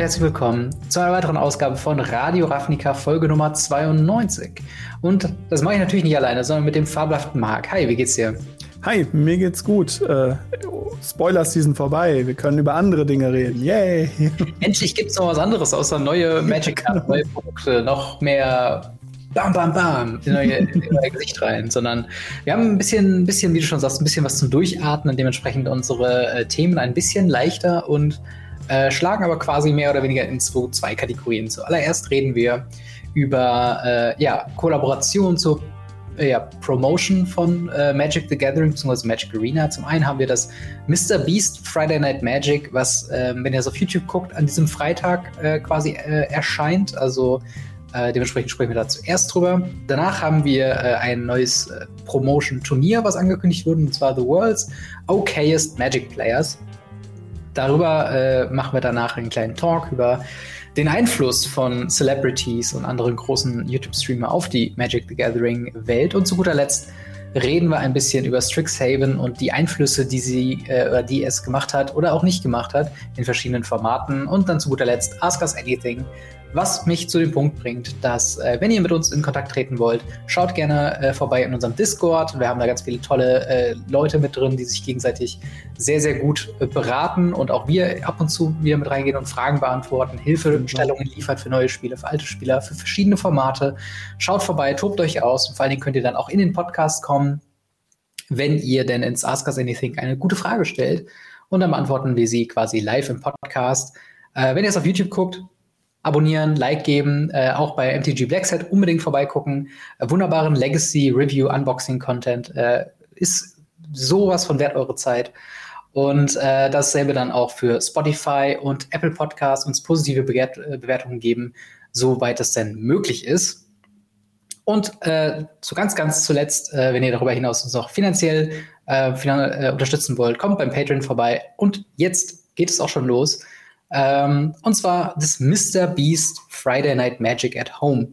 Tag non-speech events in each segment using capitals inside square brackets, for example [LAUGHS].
herzlich willkommen zu einer weiteren Ausgabe von Radio Ravnica Folge Nummer 92. Und das mache ich natürlich nicht alleine, sondern mit dem fabelhaften Marc. Hi, wie geht's dir? Hi, mir geht's gut. Äh, Spoiler-Season vorbei. Wir können über andere Dinge reden. Yay! [LAUGHS] Endlich gibt's noch was anderes außer neue Magic Card, neue Produkte, noch mehr bam, bam, bam in euer, in euer [LAUGHS] Gesicht rein, sondern wir haben ein bisschen, ein bisschen, wie du schon sagst, ein bisschen was zum Durchatmen, dementsprechend unsere äh, Themen ein bisschen leichter und äh, schlagen aber quasi mehr oder weniger in zwei, zwei Kategorien. Zuallererst reden wir über äh, ja, Kollaboration zur äh, ja, Promotion von äh, Magic the Gathering bzw. Magic Arena. Zum einen haben wir das Mr. Beast Friday Night Magic, was, äh, wenn ihr es auf YouTube guckt, an diesem Freitag quasi erscheint. Also äh, dementsprechend sprechen wir da zuerst drüber. Danach haben wir äh, ein neues äh, Promotion-Turnier, was angekündigt wurde, und zwar The World's Okayest Magic Players. Darüber äh, machen wir danach einen kleinen Talk über den Einfluss von Celebrities und anderen großen YouTube-Streamer auf die Magic the Gathering-Welt. Und zu guter Letzt reden wir ein bisschen über Strixhaven und die Einflüsse, die sie äh, die es gemacht hat oder auch nicht gemacht hat in verschiedenen Formaten. Und dann zu guter Letzt Ask Us Anything, was mich zu dem Punkt bringt, dass, äh, wenn ihr mit uns in Kontakt treten wollt, schaut gerne äh, vorbei in unserem Discord. Wir haben da ganz viele tolle äh, Leute mit drin, die sich gegenseitig sehr, sehr gut äh, beraten und auch wir ab und zu wieder mit reingehen und Fragen beantworten, Hilfestellungen liefern für neue Spiele, für alte Spieler, für verschiedene Formate. Schaut vorbei, tobt euch aus und vor allen Dingen könnt ihr dann auch in den Podcast kommen, wenn ihr denn ins Ask Us Anything eine gute Frage stellt. Und dann beantworten wir sie quasi live im Podcast. Äh, wenn ihr es auf YouTube guckt, abonnieren, Like geben, äh, auch bei MTG Blackset unbedingt vorbeigucken. Äh, wunderbaren Legacy Review Unboxing Content äh, ist sowas von wert eure Zeit. Und äh, dasselbe dann auch für Spotify und Apple Podcasts uns positive Bewert äh, Bewertungen geben, soweit es denn möglich ist. Und äh, so ganz, ganz zuletzt, äh, wenn ihr darüber hinaus uns auch finanziell äh, finan äh, unterstützen wollt, kommt beim Patreon vorbei. Und jetzt geht es auch schon los. Ähm, und zwar das Mr. Beast Friday Night Magic at Home.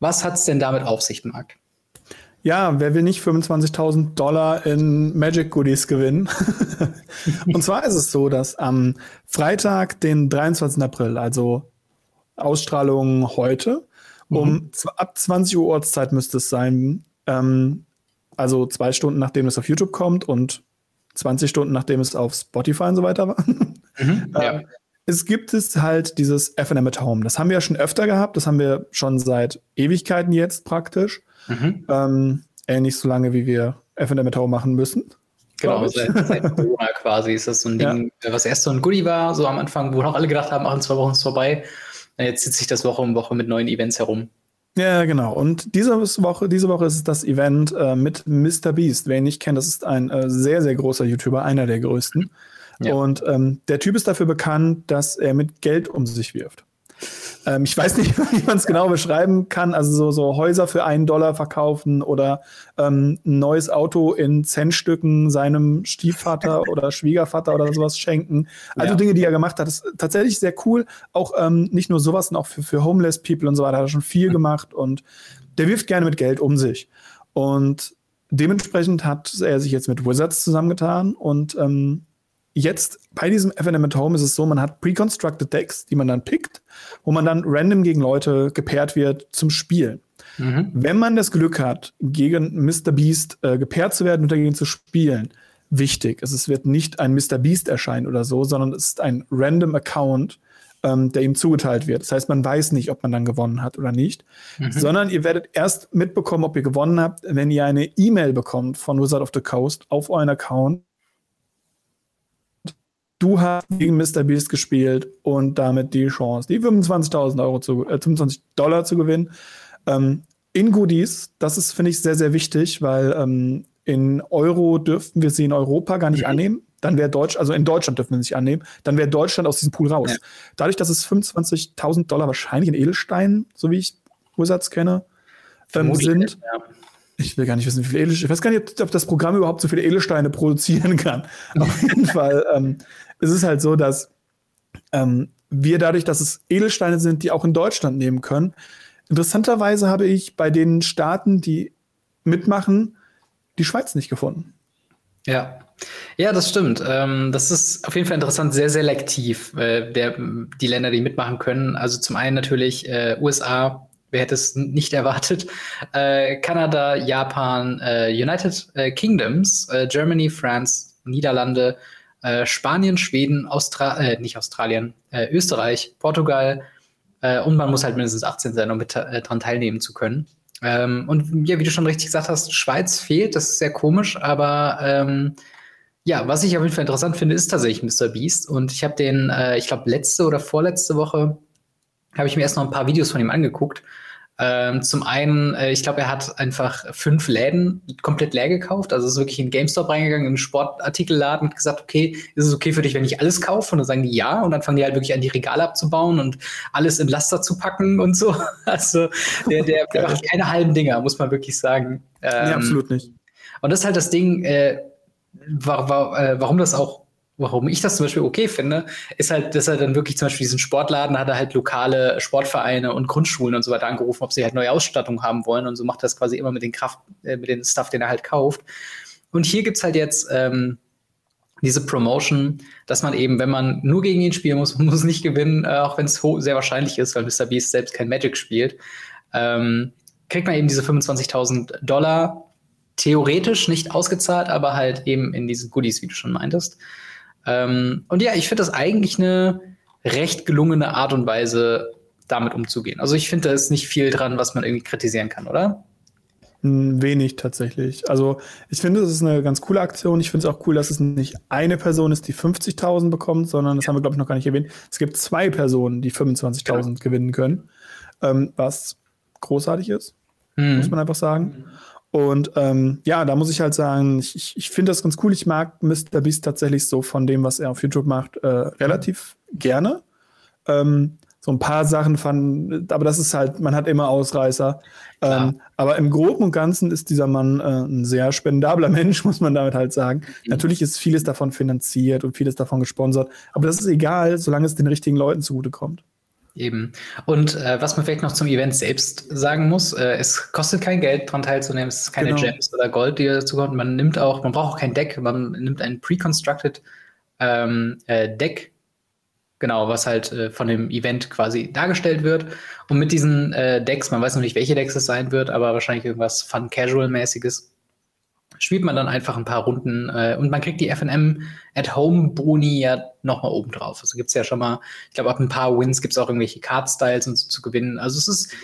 Was hat es denn damit auf sich, Marc? Ja, wer will nicht 25.000 Dollar in Magic Goodies gewinnen? [LAUGHS] und zwar ist es so, dass am Freitag, den 23. April, also Ausstrahlung heute, mhm. um ab 20 Uhr Ortszeit müsste es sein, ähm, also zwei Stunden nachdem es auf YouTube kommt und 20 Stunden nachdem es auf Spotify und so weiter war. Mhm, [LAUGHS] ja. Es gibt es halt dieses FNM at Home. Das haben wir ja schon öfter gehabt. Das haben wir schon seit Ewigkeiten jetzt praktisch. Mhm. Ähm, ähnlich so lange, wie wir FNM at Home machen müssen. Genau, seit, seit [LAUGHS] Corona quasi ist das so ein Ding, ja. was erst so ein Goodie war, so am Anfang, wo noch alle gedacht haben, ach, in zwei Wochen ist vorbei. Jetzt zieht sich das Woche um Woche mit neuen Events herum. Ja, genau. Und diese Woche, diese Woche ist das Event äh, mit Mr. Beast. Wer ihn nicht kennt, das ist ein äh, sehr, sehr großer YouTuber, einer der größten. Ja. Und ähm, der Typ ist dafür bekannt, dass er mit Geld um sich wirft. Ähm, ich weiß nicht, [LAUGHS] wie man es genau beschreiben kann. Also so, so Häuser für einen Dollar verkaufen oder ähm, ein neues Auto in Centstücken seinem Stiefvater [LAUGHS] oder Schwiegervater oder sowas schenken. Also ja. Dinge, die er gemacht hat, ist tatsächlich sehr cool. Auch ähm, nicht nur sowas, sondern auch für, für Homeless People und so weiter hat er schon viel [LAUGHS] gemacht und der wirft gerne mit Geld um sich. Und dementsprechend hat er sich jetzt mit Wizards zusammengetan und ähm, jetzt bei diesem FNM at Home ist es so, man hat pre-constructed Decks, die man dann pickt, wo man dann random gegen Leute gepaart wird zum Spielen. Mhm. Wenn man das Glück hat, gegen Mr. Beast äh, gepaart zu werden und dagegen zu spielen, wichtig. Also es wird nicht ein Mr. Beast erscheinen oder so, sondern es ist ein random Account, ähm, der ihm zugeteilt wird. Das heißt, man weiß nicht, ob man dann gewonnen hat oder nicht, mhm. sondern ihr werdet erst mitbekommen, ob ihr gewonnen habt, wenn ihr eine E-Mail bekommt von Wizard of the Coast auf euren Account du hast gegen Mr. Beast gespielt und damit die Chance, die 25.000 Euro zu, äh, 25 Dollar zu gewinnen. Ähm, in Goodies, das ist, finde ich, sehr, sehr wichtig, weil ähm, in Euro dürften wir sie in Europa gar nicht mhm. annehmen. Dann wäre Deutsch, also in Deutschland dürfen wir sie nicht annehmen. Dann wäre Deutschland aus diesem Pool raus. Ja. Dadurch, dass es 25.000 Dollar wahrscheinlich in Edelsteinen, so wie ich Wizards kenne, ähm, sind. Ja. Ich will gar nicht wissen, wie viele Edelsteine. Ich weiß gar nicht, ob das Programm überhaupt so viele Edelsteine produzieren kann. Auf jeden [LAUGHS] Fall ähm, es ist halt so, dass ähm, wir dadurch, dass es Edelsteine sind, die auch in Deutschland nehmen können. Interessanterweise habe ich bei den Staaten, die mitmachen, die Schweiz nicht gefunden. Ja. Ja, das stimmt. Ähm, das ist auf jeden Fall interessant, sehr selektiv, äh, der, die Länder, die mitmachen können. Also zum einen natürlich äh, USA, wer hätte es nicht erwartet, äh, Kanada, Japan, äh, United äh, Kingdoms, äh, Germany, France, Niederlande, Spanien, Schweden, Austra nicht Australien, Österreich, Portugal und man muss halt mindestens 18 sein, um mit dran teilnehmen zu können. Ähm, und ja, wie du schon richtig gesagt hast, Schweiz fehlt, das ist sehr komisch, aber ähm, ja, was ich auf jeden Fall interessant finde, ist tatsächlich Mr. Beast. Und ich habe den, äh, ich glaube, letzte oder vorletzte Woche habe ich mir erst noch ein paar Videos von ihm angeguckt. Ähm, zum einen, äh, ich glaube, er hat einfach fünf Läden komplett leer gekauft. Also ist wirklich in GameStop reingegangen, in einen Sportartikelladen und gesagt, okay, ist es okay für dich, wenn ich alles kaufe? Und dann sagen die ja. Und dann fangen die halt wirklich an, die Regale abzubauen und alles in Laster zu packen und so. [LAUGHS] Also der, der, [LAUGHS] der macht keine halben Dinger, muss man wirklich sagen. Ähm, nee, absolut nicht. Und das ist halt das Ding, äh, war, war, äh, warum das auch warum ich das zum Beispiel okay finde, ist halt, dass er dann wirklich zum Beispiel diesen Sportladen hat er halt lokale Sportvereine und Grundschulen und so weiter angerufen, ob sie halt neue Ausstattung haben wollen und so macht das quasi immer mit den Kraft, äh, mit den Stuff, den er halt kauft. Und hier gibt's halt jetzt ähm, diese Promotion, dass man eben, wenn man nur gegen ihn spielen muss, man [LAUGHS] muss nicht gewinnen, äh, auch wenn es sehr wahrscheinlich ist, weil Mr. Beast selbst kein Magic spielt, ähm, kriegt man eben diese 25.000 Dollar theoretisch nicht ausgezahlt, aber halt eben in diesen Goodies, wie du schon meintest. Ähm, und ja, ich finde das eigentlich eine recht gelungene Art und Weise, damit umzugehen. Also ich finde, da ist nicht viel dran, was man irgendwie kritisieren kann, oder? Hm, wenig tatsächlich. Also ich finde, es ist eine ganz coole Aktion. Ich finde es auch cool, dass es nicht eine Person ist, die 50.000 bekommt, sondern das haben wir, glaube ich, noch gar nicht erwähnt. Es gibt zwei Personen, die 25.000 genau. gewinnen können, ähm, was großartig ist, mhm. muss man einfach sagen. Und ähm, ja, da muss ich halt sagen, ich, ich, finde das ganz cool. Ich mag Mr. Beast tatsächlich so von dem, was er auf YouTube macht, äh, relativ gerne. Ähm, so ein paar Sachen fanden, aber das ist halt, man hat immer Ausreißer. Ähm, aber im Groben und Ganzen ist dieser Mann äh, ein sehr spendabler [LAUGHS] Mensch, muss man damit halt sagen. Mhm. Natürlich ist vieles davon finanziert und vieles davon gesponsert, aber das ist egal, solange es den richtigen Leuten zugutekommt. Eben. Und äh, was man vielleicht noch zum Event selbst sagen muss, äh, es kostet kein Geld, daran teilzunehmen, es ist keine genau. Gems oder Gold, die dazu kommt. Man nimmt auch, man braucht auch kein Deck, man nimmt ein pre-constructed ähm, äh, Deck, genau, was halt äh, von dem Event quasi dargestellt wird. Und mit diesen äh, Decks, man weiß noch nicht, welche Decks es sein wird, aber wahrscheinlich irgendwas Fun-Casual-mäßiges, spielt man dann einfach ein paar Runden äh, und man kriegt die FNM at Home Boni ja nochmal oben drauf. Also gibt es ja schon mal, ich glaube, ab ein paar Wins gibt es auch irgendwelche Card-Styles und so zu gewinnen. Also es ist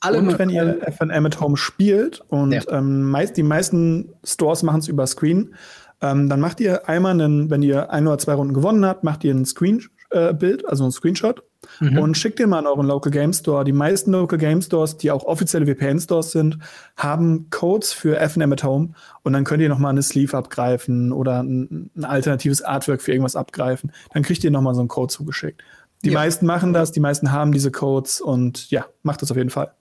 alle. Und wenn ihr FNM at Home spielt und ja. ähm, meist, die meisten Stores machen es über Screen, ähm, dann macht ihr einmal einen, wenn ihr ein oder zwei Runden gewonnen habt, macht ihr ein Screen-Bild, äh, also ein Screenshot mhm. und schickt den mal an euren Local Game Store. Die meisten Local Game Stores, die auch offizielle VPN-Stores sind, haben Codes für FNM at Home und dann könnt ihr nochmal eine Sleeve abgreifen oder ein, ein, alternatives Artwork für irgendwas abgreifen. Dann kriegt ihr nochmal so einen Code zugeschickt. Die ja. meisten machen das, die meisten haben diese Codes und ja, macht das auf jeden Fall.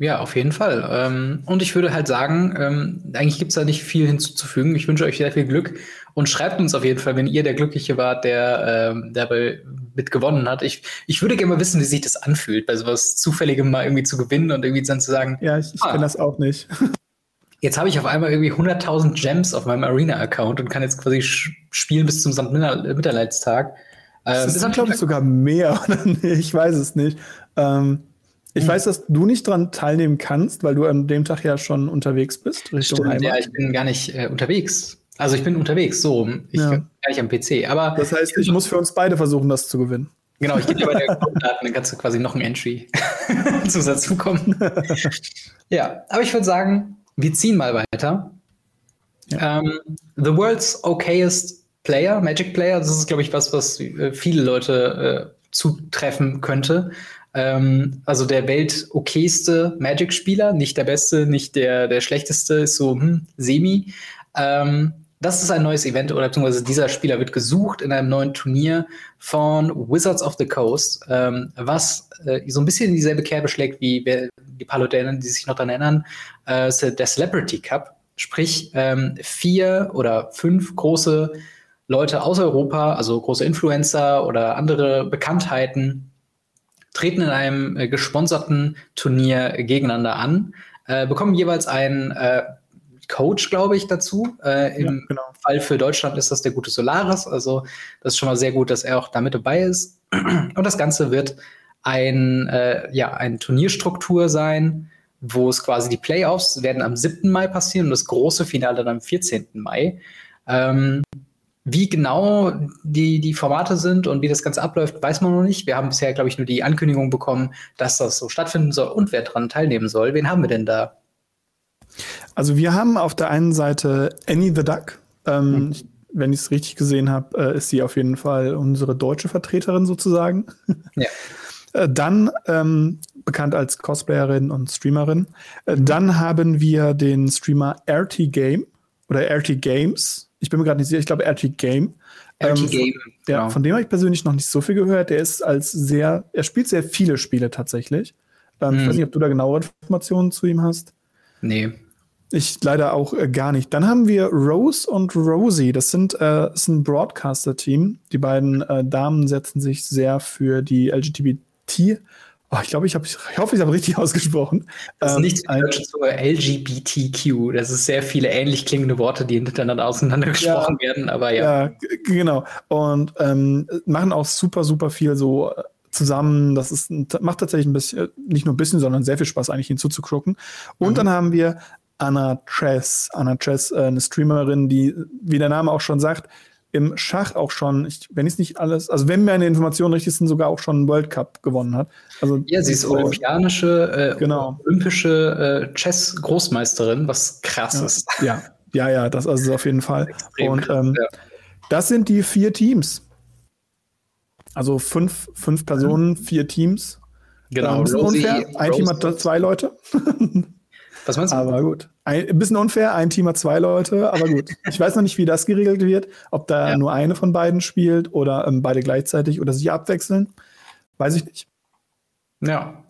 Ja, auf jeden Fall. Ähm, und ich würde halt sagen, ähm, eigentlich gibt es da nicht viel hinzuzufügen. Ich wünsche euch sehr viel Glück und schreibt uns auf jeden Fall, wenn ihr der Glückliche wart, der ähm, dabei mit gewonnen hat. Ich, ich würde gerne mal wissen, wie sich das anfühlt, bei sowas Zufälligem mal irgendwie zu gewinnen und irgendwie dann zu sagen. Ja, ich, ich ah, kenne das auch nicht. [LAUGHS] Jetzt habe ich auf einmal irgendwie 100.000 Gems auf meinem Arena-Account und kann jetzt quasi spielen bis zum St. Mitterleidstag. Das ähm, ist, glaube ich, [LAUGHS] sogar mehr. [LAUGHS] ich weiß es nicht. Ähm, ich hm. weiß, dass du nicht dran teilnehmen kannst, weil du an dem Tag ja schon unterwegs bist. Richtung Stimmt, Heimat. ja, ich bin gar nicht äh, unterwegs. Also ich bin unterwegs, so. Ich ja. bin gar nicht am PC. Aber das heißt, ich muss für uns beide versuchen, das zu gewinnen. Genau, ich gebe dir bei der [LAUGHS] Grunddaten, dann kannst du quasi noch ein Entry [LAUGHS] bekommen. [LAUGHS] ja, aber ich würde sagen, wir ziehen mal weiter. Ja. Um, ähm, the world's okayest player, Magic Player, das ist, glaube ich, was, was äh, viele Leute äh, zutreffen könnte. Ähm, also der weltokayste Magic-Spieler, nicht der beste, nicht der, der schlechteste, ist so hm, semi. Ähm, das ist ein neues Event oder beziehungsweise dieser Spieler wird gesucht in einem neuen Turnier von Wizards of the Coast, ähm, was äh, so ein bisschen in dieselbe Kerbe schlägt wie die paar die sich noch daran erinnern, äh, der Celebrity Cup. Sprich, ähm, vier oder fünf große Leute aus Europa, also große Influencer oder andere Bekanntheiten, treten in einem äh, gesponserten Turnier gegeneinander an, äh, bekommen jeweils ein, äh, Coach, glaube ich, dazu. Äh, Im ja, genau. Fall für Deutschland ist das der gute Solaris. Also das ist schon mal sehr gut, dass er auch damit dabei ist. Und das Ganze wird ein, äh, ja, eine Turnierstruktur sein, wo es quasi die Playoffs werden am 7. Mai passieren und das große Finale dann am 14. Mai. Ähm, wie genau die, die Formate sind und wie das Ganze abläuft, weiß man noch nicht. Wir haben bisher, glaube ich, nur die Ankündigung bekommen, dass das so stattfinden soll und wer daran teilnehmen soll. Wen haben wir denn da? Also wir haben auf der einen Seite Annie the Duck. Ähm, mhm. Wenn ich es richtig gesehen habe, äh, ist sie auf jeden Fall unsere deutsche Vertreterin sozusagen. [LAUGHS] Ja. Äh, dann ähm, bekannt als Cosplayerin und Streamerin. Äh, mhm. Dann haben wir den Streamer RT Game oder RT Games ich bin mir gerade nicht sicher, ich glaube RT Game. RT ähm, Game. Ja, genau. von dem habe ich persönlich noch nicht so viel gehört. Der ist als sehr, er spielt sehr viele Spiele tatsächlich. Ähm, hm. Ich weiß nicht, ob du da genauere Informationen zu ihm hast. Nee. Ich leider auch äh, gar nicht. Dann haben wir Rose und Rosie. Das sind äh, ist ein Broadcaster-Team. Die beiden äh, Damen setzen sich sehr für die LGBT Oh, ich glaube, ich, hab, ich hoffe, ich habe richtig [LAUGHS] ausgesprochen. Das ist ähm, nichts ein, zu LGBTQ. Das ist sehr viele ähnlich klingende Worte, die hintereinander auseinander gesprochen ja, werden, aber ja. Ja, genau. Und ähm, machen auch super, super viel so äh, zusammen. Das ist, macht tatsächlich ein bisschen, nicht nur ein bisschen, sondern sehr viel Spaß, eigentlich hinzuzugucken. Und mhm. dann haben wir Anna Tress. Anna Tress, äh, eine Streamerin, die, wie der Name auch schon sagt, im Schach auch schon, ich, wenn ich es nicht alles, also wenn meine Informationen richtig sind, sogar auch schon einen World Cup gewonnen hat. Also ja, sie ist so, olympianische, äh, genau. olympische äh, Chess-Großmeisterin, was krass ja, ist. Ja, ja, ja, das also auf jeden Fall. Und ähm, ja. das sind die vier Teams. Also fünf, fünf Personen, vier Teams. Genau, ähm, Rosie, unfair. Ein Rosie. Team hat zwei Leute. Was meinst du? Aber gut. Ein bisschen unfair, ein Team hat zwei Leute, aber gut. [LAUGHS] Ich weiß noch nicht, wie das geregelt wird, ob da ja. nur eine von beiden spielt oder ähm, beide gleichzeitig oder sich abwechseln. Weiß ich nicht. Ja.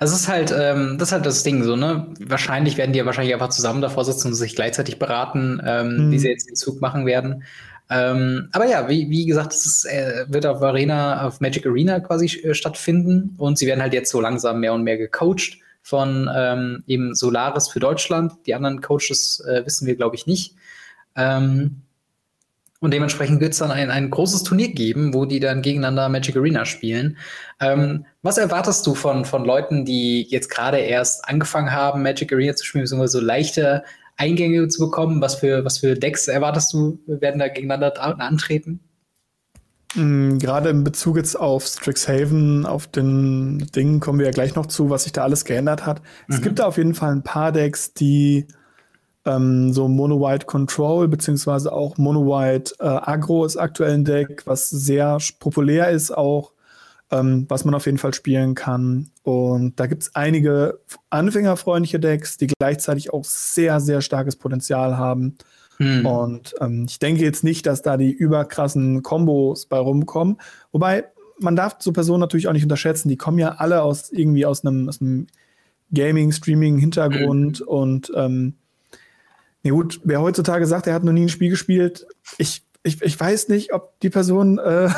Also es ist halt, ähm, das ist halt das Ding so, ne? Wahrscheinlich werden die ja wahrscheinlich einfach zusammen davor sitzen und sich gleichzeitig beraten, ähm, hm. wie sie jetzt den Zug machen werden. Ähm, aber ja, wie, wie gesagt, es äh, wird auf Arena, auf Magic Arena quasi äh, stattfinden und sie werden halt jetzt so langsam mehr und mehr gecoacht von ähm, eben Solaris für Deutschland. Die anderen Coaches äh, wissen wir, glaube ich, nicht. Ähm, und dementsprechend wird es dann ein, ein großes Turnier geben, wo die dann gegeneinander Magic Arena spielen. Ähm, was erwartest du von, von Leuten, die jetzt gerade erst angefangen haben, Magic Arena zu spielen, beziehungsweise so leichte Eingänge zu bekommen? Was für, was für Decks erwartest du, werden da gegeneinander antreten? Mm, gerade in Bezug jetzt auf Strixhaven, auf den Dingen kommen wir ja gleich noch zu, was sich da alles geändert hat. Mhm. Es gibt da auf jeden Fall ein paar Decks, die ähm, so Mono-White Control, beziehungsweise auch Mono-White äh, Agro ist aktuell ein Deck, was sehr populär ist auch, ähm, was man auf jeden Fall spielen kann. Und da gibt es einige anfängerfreundliche Decks, die gleichzeitig auch sehr, sehr starkes Potenzial haben. Hm. Und ähm, ich denke jetzt nicht, dass da die überkrassen Kombos bei rumkommen. Wobei, man darf so Personen natürlich auch nicht unterschätzen. Die kommen ja alle aus irgendwie aus einem, aus einem Gaming, Streaming-Hintergrund hm. und ähm, ja gut, wer heutzutage sagt, er hat noch nie ein Spiel gespielt, ich, ich, ich weiß nicht, ob die Person äh,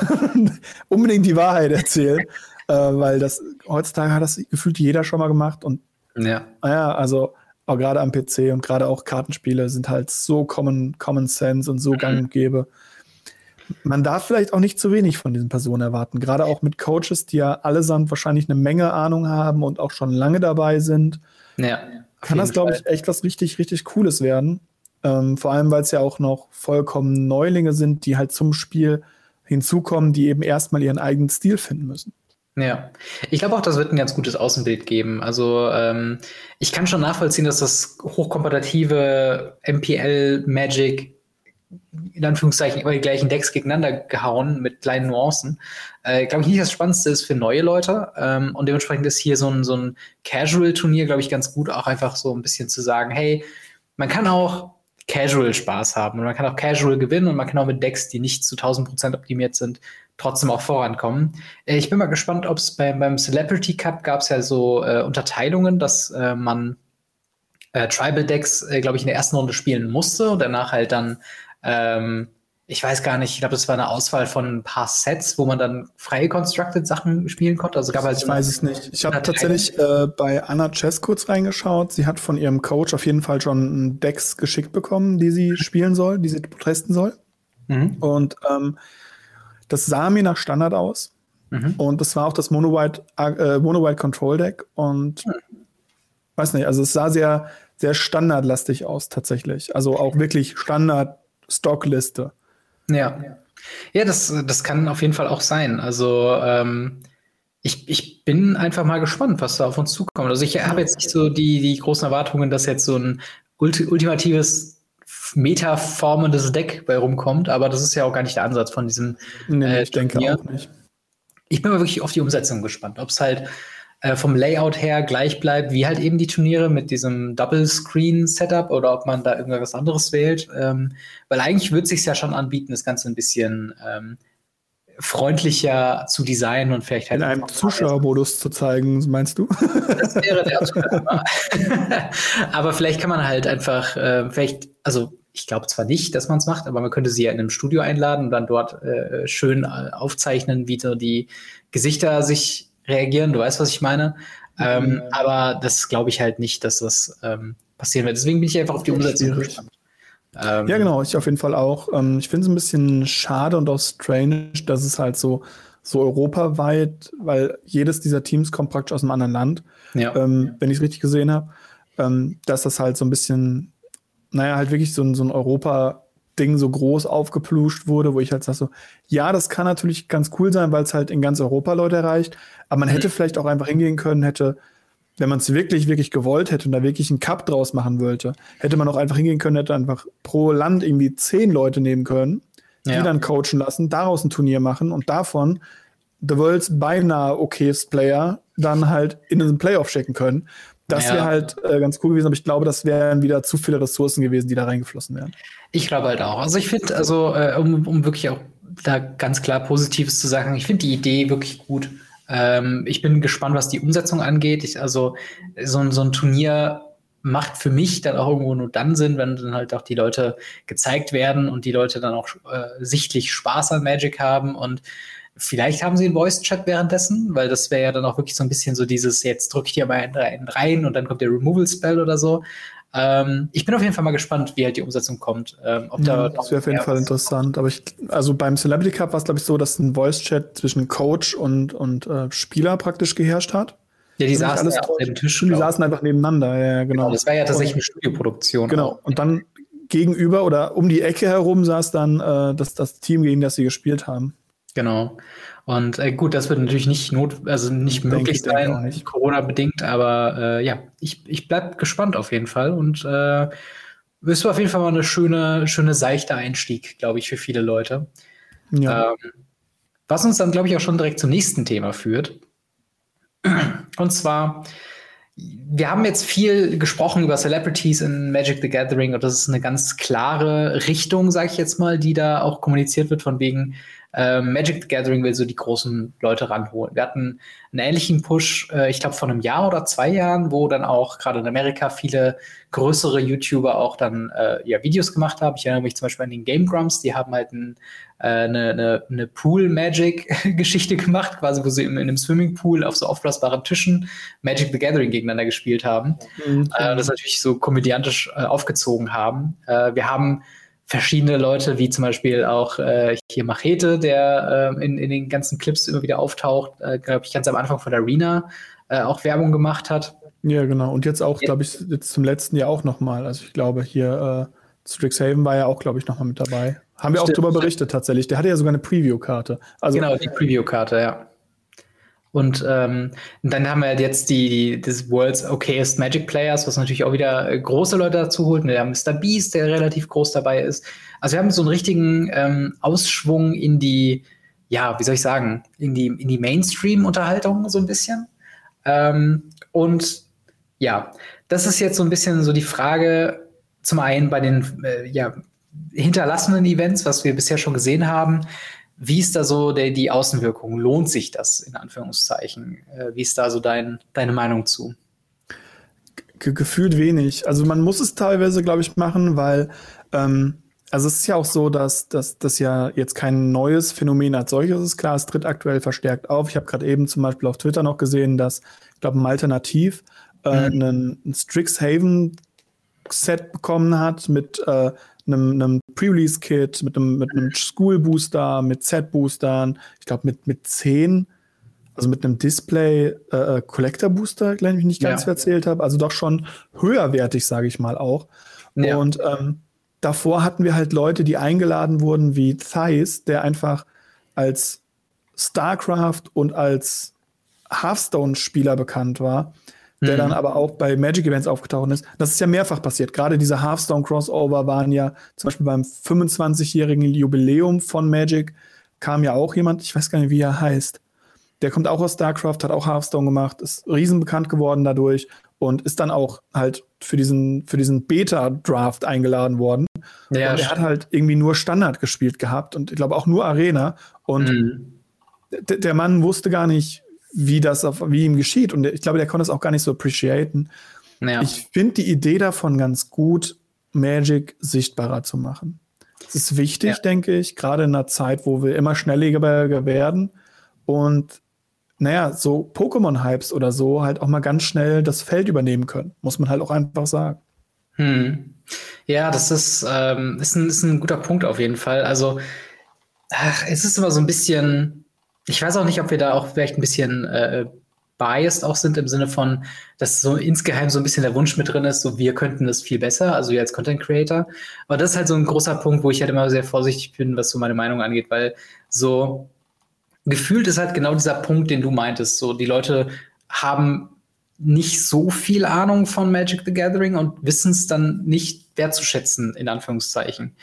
[LAUGHS] unbedingt die Wahrheit erzählt, äh, weil das heutzutage hat das gefühlt jeder schon mal gemacht und ja, naja, also auch gerade am PC und gerade auch Kartenspiele sind halt so Common, Common Sense und so mhm. gang und gäbe. Man darf vielleicht auch nicht zu wenig von diesen Personen erwarten. Gerade auch mit Coaches, die ja allesamt wahrscheinlich eine Menge Ahnung haben und auch schon lange dabei sind. Ja, kann das, glaube ich, echt was richtig, richtig Cooles werden. Ähm, vor allem, weil es ja auch noch vollkommen Neulinge sind, die halt zum Spiel hinzukommen, die eben erstmal ihren eigenen Stil finden müssen. Ja, ich glaube auch, das wird ein ganz gutes Außenbild geben. Also ähm, ich kann schon nachvollziehen, dass das hochkompetitive MPL Magic in Anführungszeichen immer die gleichen Decks gegeneinander gehauen mit kleinen Nuancen. Äh, glaube ich nicht das Spannendste ist für neue Leute. Ähm, und dementsprechend ist hier so ein, so ein Casual-Turnier, glaube ich, ganz gut, auch einfach so ein bisschen zu sagen, hey, man kann auch Casual Spaß haben und man kann auch Casual gewinnen und man kann auch mit Decks, die nicht zu 1000 Prozent optimiert sind, trotzdem auch vorankommen. Äh, ich bin mal gespannt, ob es bei, beim Celebrity Cup gab es ja so äh, Unterteilungen, dass äh, man äh, Tribal Decks, äh, glaube ich, in der ersten Runde spielen musste und danach halt dann ähm, ich weiß gar nicht, ich glaube, das war eine Auswahl von ein paar Sets, wo man dann freie Constructed Sachen spielen konnte. Also gab halt ich weiß es nicht. Ich habe tatsächlich äh, bei Anna Chess kurz reingeschaut. Sie hat von ihrem Coach auf jeden Fall schon Decks geschickt bekommen, die sie spielen soll, die sie testen soll. Mhm. Und ähm, das sah mir nach Standard aus. Mhm. Und das war auch das Mono-White äh, Mono -White Control Deck. Und mhm. weiß nicht, also es sah sehr, sehr standardlastig aus tatsächlich. Also auch wirklich Standard-Stockliste. Ja. Ja, das, das kann auf jeden Fall auch sein. Also ähm, ich, ich bin einfach mal gespannt, was da auf uns zukommt. Also ich habe jetzt nicht so die, die großen Erwartungen, dass jetzt so ein ulti ultimatives metaformendes Deck bei rumkommt, aber das ist ja auch gar nicht der Ansatz von diesem. Nee, äh, ich denke auch nicht. Ich bin mal wirklich auf die Umsetzung gespannt, ob es halt äh, vom Layout her gleich bleibt, wie halt eben die Turniere mit diesem Double-Screen-Setup oder ob man da irgendwas anderes wählt. Ähm, weil eigentlich würde es sich ja schon anbieten, das Ganze ein bisschen ähm, freundlicher zu designen und vielleicht halt. In einem Zuschauermodus zu zeigen, meinst du? Das wäre der [LAUGHS] absolute [LAUGHS] Aber vielleicht kann man halt einfach, äh, vielleicht, also ich glaube zwar nicht, dass man es macht, aber man könnte sie ja in einem Studio einladen und dann dort äh, schön äh, aufzeichnen, wie so die Gesichter sich reagieren, du weißt, was ich meine. Ähm, mhm. aber das glaube ich halt nicht, dass das ähm, passieren wird. Deswegen bin ich einfach auf die Umsetzung gespannt. Ähm, ja, genau, ich auf jeden Fall auch. Ähm, ich finde es ein bisschen schade und auch strange, dass es halt so, so europaweit, weil jedes dieser Teams kommt praktisch aus einem anderen Land, ja. ähm, wenn ich es richtig gesehen habe, dass das halt so ein bisschen, naja, halt wirklich so ein, so ein Europa- Ding so groß aufgepluscht wurde, wo ich halt sage so, ja, das kann natürlich ganz cool sein, weil es halt in ganz Europa Leute erreicht, aber man mhm. hätte vielleicht auch einfach hingehen können, hätte, wenn man es wirklich, wirklich gewollt hätte und da wirklich einen Cup draus machen wollte, hätte man auch einfach hingehen können, hätte einfach pro Land irgendwie zehn Leute nehmen können, die ja. dann coachen lassen, daraus ein Turnier machen und davon The World's beinahe okayest Player dann halt in den Playoff schicken können. Das wäre halt äh, ganz cool gewesen, aber ich glaube, das wären wieder zu viele Ressourcen gewesen, die da reingeflossen wären. Ich glaube halt auch. Also ich finde, also äh, um, um wirklich auch da ganz klar Positives zu sagen, ich finde die Idee wirklich gut. Ähm, ich bin gespannt, was die Umsetzung angeht. Ich, also so, so ein Turnier macht für mich dann auch irgendwo nur dann Sinn, wenn dann halt auch die Leute gezeigt werden und die Leute dann auch äh, sichtlich Spaß an Magic haben und Vielleicht haben sie einen Voice-Chat währenddessen, weil das wäre ja dann auch wirklich so ein bisschen so dieses, jetzt drücke ich dir mal einen rein und dann kommt der Removal-Spell oder so. Ähm, ich bin auf jeden Fall mal gespannt, wie halt die Umsetzung kommt. Ähm, ob da ja, das wäre auf jeden Fall interessant. Aber ich, also beim Celebrity Cup war es, glaube ich, so, dass ein Voice-Chat zwischen Coach und, und äh, Spieler praktisch geherrscht hat. Ja, die saßen alles ja auf dem Tisch. Die saßen einfach nebeneinander, ja, genau. genau das war ja tatsächlich eine Studioproduktion. Genau. Auch. Und dann gegenüber oder um die Ecke herum saß dann äh, das, das Team, gegen das sie gespielt haben. Genau. Und äh, gut, das wird natürlich nicht not, also nicht denke, möglich sein, Corona-bedingt, aber äh, ja, ich, ich bleib gespannt auf jeden Fall und äh, wirst du auf jeden Fall mal eine schöne, schöne seichte Einstieg, glaube ich, für viele Leute. Ja. Ähm, was uns dann, glaube ich, auch schon direkt zum nächsten Thema führt. Und zwar, wir haben jetzt viel gesprochen über Celebrities in Magic the Gathering und das ist eine ganz klare Richtung, sage ich jetzt mal, die da auch kommuniziert wird, von wegen, äh, Magic the Gathering will so die großen Leute ranholen. Wir hatten einen ähnlichen Push, äh, ich glaube, vor einem Jahr oder zwei Jahren, wo dann auch gerade in Amerika viele größere YouTuber auch dann äh, ja, Videos gemacht haben. Ich erinnere mich zum Beispiel an den Game Grumps, die haben halt ein, äh, eine, eine, eine Pool-Magic-Geschichte [LAUGHS] gemacht, quasi, wo sie in, in einem Swimmingpool auf so aufblasbaren Tischen Magic the Gathering gegeneinander gespielt haben. Mhm. Äh, das natürlich so komödiantisch äh, aufgezogen haben. Wir haben verschiedene Leute, wie zum Beispiel auch äh, hier Machete, der äh, in, in den ganzen Clips immer wieder auftaucht, äh, glaube ich, ganz am Anfang von der Arena äh, auch Werbung gemacht hat. Ja, genau. Und jetzt auch, glaube ich, jetzt zum letzten Jahr auch nochmal. Also ich glaube, hier äh, Strixhaven war ja auch, glaube ich, nochmal mit dabei. Haben wir auch darüber berichtet tatsächlich. Der hatte ja sogar eine Preview-Karte. Also, genau, die Preview-Karte, ja. Und ähm, dann haben wir halt jetzt die, die des World's Okayest Magic Players, was natürlich auch wieder äh, große Leute dazu holt. Wir haben Mr. Beast, der relativ groß dabei ist. Also wir haben so einen richtigen ähm, Ausschwung in die, ja, wie soll ich sagen, in die, in die Mainstream-Unterhaltung so ein bisschen. Ähm, und ja, das ist jetzt so ein bisschen so die Frage, zum einen bei den äh, ja, hinterlassenen Events, was wir bisher schon gesehen haben, wie ist da so der, die Außenwirkung? Lohnt sich das in Anführungszeichen? Äh, wie ist da so dein, deine Meinung zu? Ge gefühlt wenig. Also man muss es teilweise, glaube ich, machen, weil ähm, also es ist ja auch so, dass das ja jetzt kein neues Phänomen als solches ist. Klar, es tritt aktuell verstärkt auf. Ich habe gerade eben zum Beispiel auf Twitter noch gesehen, dass, ich glaube, ein Alternativ äh, mhm. einen, ein Strixhaven-Set bekommen hat mit äh, einem, einem Pre-Release-Kit, mit einem, mit einem School-Booster, mit Set-Boostern, ich glaube mit, mit 10, also mit einem Display äh, äh Collector-Booster, wenn ich mich nicht ganz ja. erzählt habe. Also doch schon höherwertig, sage ich mal auch. Ja. Und ähm, davor hatten wir halt Leute, die eingeladen wurden, wie Thais, der einfach als StarCraft und als Hearthstone-Spieler bekannt war, der mhm. dann aber auch bei Magic Events aufgetaucht ist. Das ist ja mehrfach passiert. Gerade diese Hearthstone-Crossover waren ja zum Beispiel beim 25-jährigen Jubiläum von Magic kam ja auch jemand, ich weiß gar nicht, wie er heißt. Der kommt auch aus StarCraft, hat auch Hearthstone gemacht, ist riesenbekannt geworden dadurch und ist dann auch halt für diesen, für diesen Beta-Draft eingeladen worden. Ja, und er hat halt irgendwie nur Standard gespielt gehabt und ich glaube auch nur Arena. Und mhm. der Mann wusste gar nicht, wie das auf, wie ihm geschieht. Und ich glaube, der konnte es auch gar nicht so appreciaten. Ja. Ich finde die Idee davon ganz gut, Magic sichtbarer zu machen. Es ist wichtig, ja. denke ich, gerade in einer Zeit, wo wir immer schnelllebiger werden und naja, so Pokémon-Hypes oder so halt auch mal ganz schnell das Feld übernehmen können. Muss man halt auch einfach sagen. Hm. Ja, das ist, ähm, ist, ein, ist ein guter Punkt auf jeden Fall. Also, ach, es ist immer so ein bisschen, ich weiß auch nicht, ob wir da auch vielleicht ein bisschen äh, biased auch sind im Sinne von, dass so insgeheim so ein bisschen der Wunsch mit drin ist, so wir könnten das viel besser, also wir als Content Creator. Aber das ist halt so ein großer Punkt, wo ich halt immer sehr vorsichtig bin, was so meine Meinung angeht, weil so gefühlt ist halt genau dieser Punkt, den du meintest. So, die Leute haben nicht so viel Ahnung von Magic the Gathering und wissen es dann nicht wertzuschätzen, in Anführungszeichen.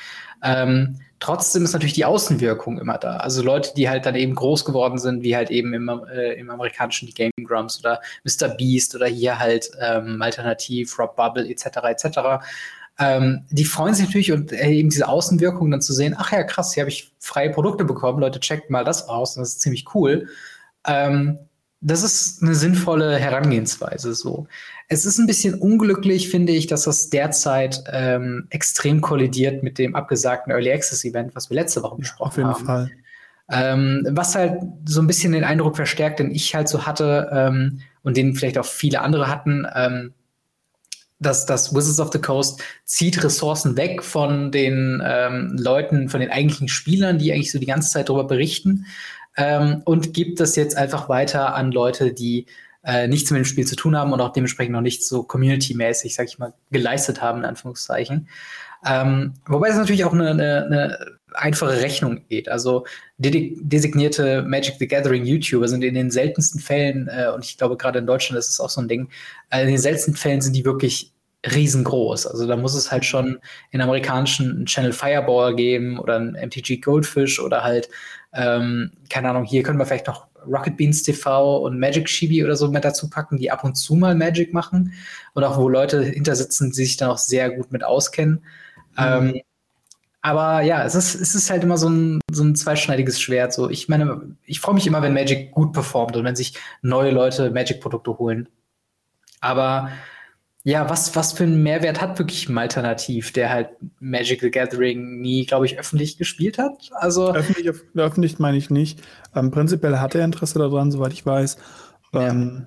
Ähm, trotzdem ist natürlich die Außenwirkung immer da. Also Leute, die halt dann eben groß geworden sind, wie halt eben im, äh, im amerikanischen die Game Grumps oder Mr. Beast oder hier halt ähm, Alternativ, Rob Bubble etc. etc ähm, die freuen sich natürlich und äh, eben diese Außenwirkung dann zu sehen, ach ja, krass, hier habe ich freie Produkte bekommen, Leute, checkt mal das aus und das ist ziemlich cool. Ähm, das ist eine sinnvolle Herangehensweise so. Es ist ein bisschen unglücklich, finde ich, dass das derzeit ähm, extrem kollidiert mit dem abgesagten Early Access Event, was wir letzte Woche besprochen haben. Auf jeden haben. Fall. Ähm, was halt so ein bisschen den Eindruck verstärkt, den ich halt so hatte ähm, und den vielleicht auch viele andere hatten, ähm, dass das Wizards of the Coast zieht Ressourcen weg von den ähm, Leuten, von den eigentlichen Spielern, die eigentlich so die ganze Zeit darüber berichten ähm, und gibt das jetzt einfach weiter an Leute, die äh, nichts mit dem Spiel zu tun haben und auch dementsprechend noch nicht so community-mäßig, sag ich mal, geleistet haben, in Anführungszeichen. Ähm, wobei es natürlich auch eine, eine, eine einfache Rechnung geht. Also designierte Magic the Gathering YouTuber sind in den seltensten Fällen, äh, und ich glaube gerade in Deutschland ist es auch so ein Ding, äh, in den seltensten Fällen sind die wirklich riesengroß. Also da muss es halt schon in amerikanischen Channel Fireball geben oder ein MTG Goldfish oder halt, ähm, keine Ahnung, hier können wir vielleicht noch Rocket Beans TV und Magic Shibi oder so mit dazu packen, die ab und zu mal Magic machen und auch wo Leute hinter sitzen, die sich dann auch sehr gut mit auskennen. Mhm. Ähm, aber ja, es ist, es ist halt immer so ein, so ein zweischneidiges Schwert. So, ich meine, ich freue mich immer, wenn Magic gut performt und wenn sich neue Leute Magic-Produkte holen. Aber ja, was, was für einen Mehrwert hat wirklich ein Alternativ, der halt Magic the Gathering nie, glaube ich, öffentlich gespielt hat? Also öffentlich, öffentlich meine ich nicht. Ähm, prinzipiell hat er Interesse daran, soweit ich weiß. Ja. Ähm,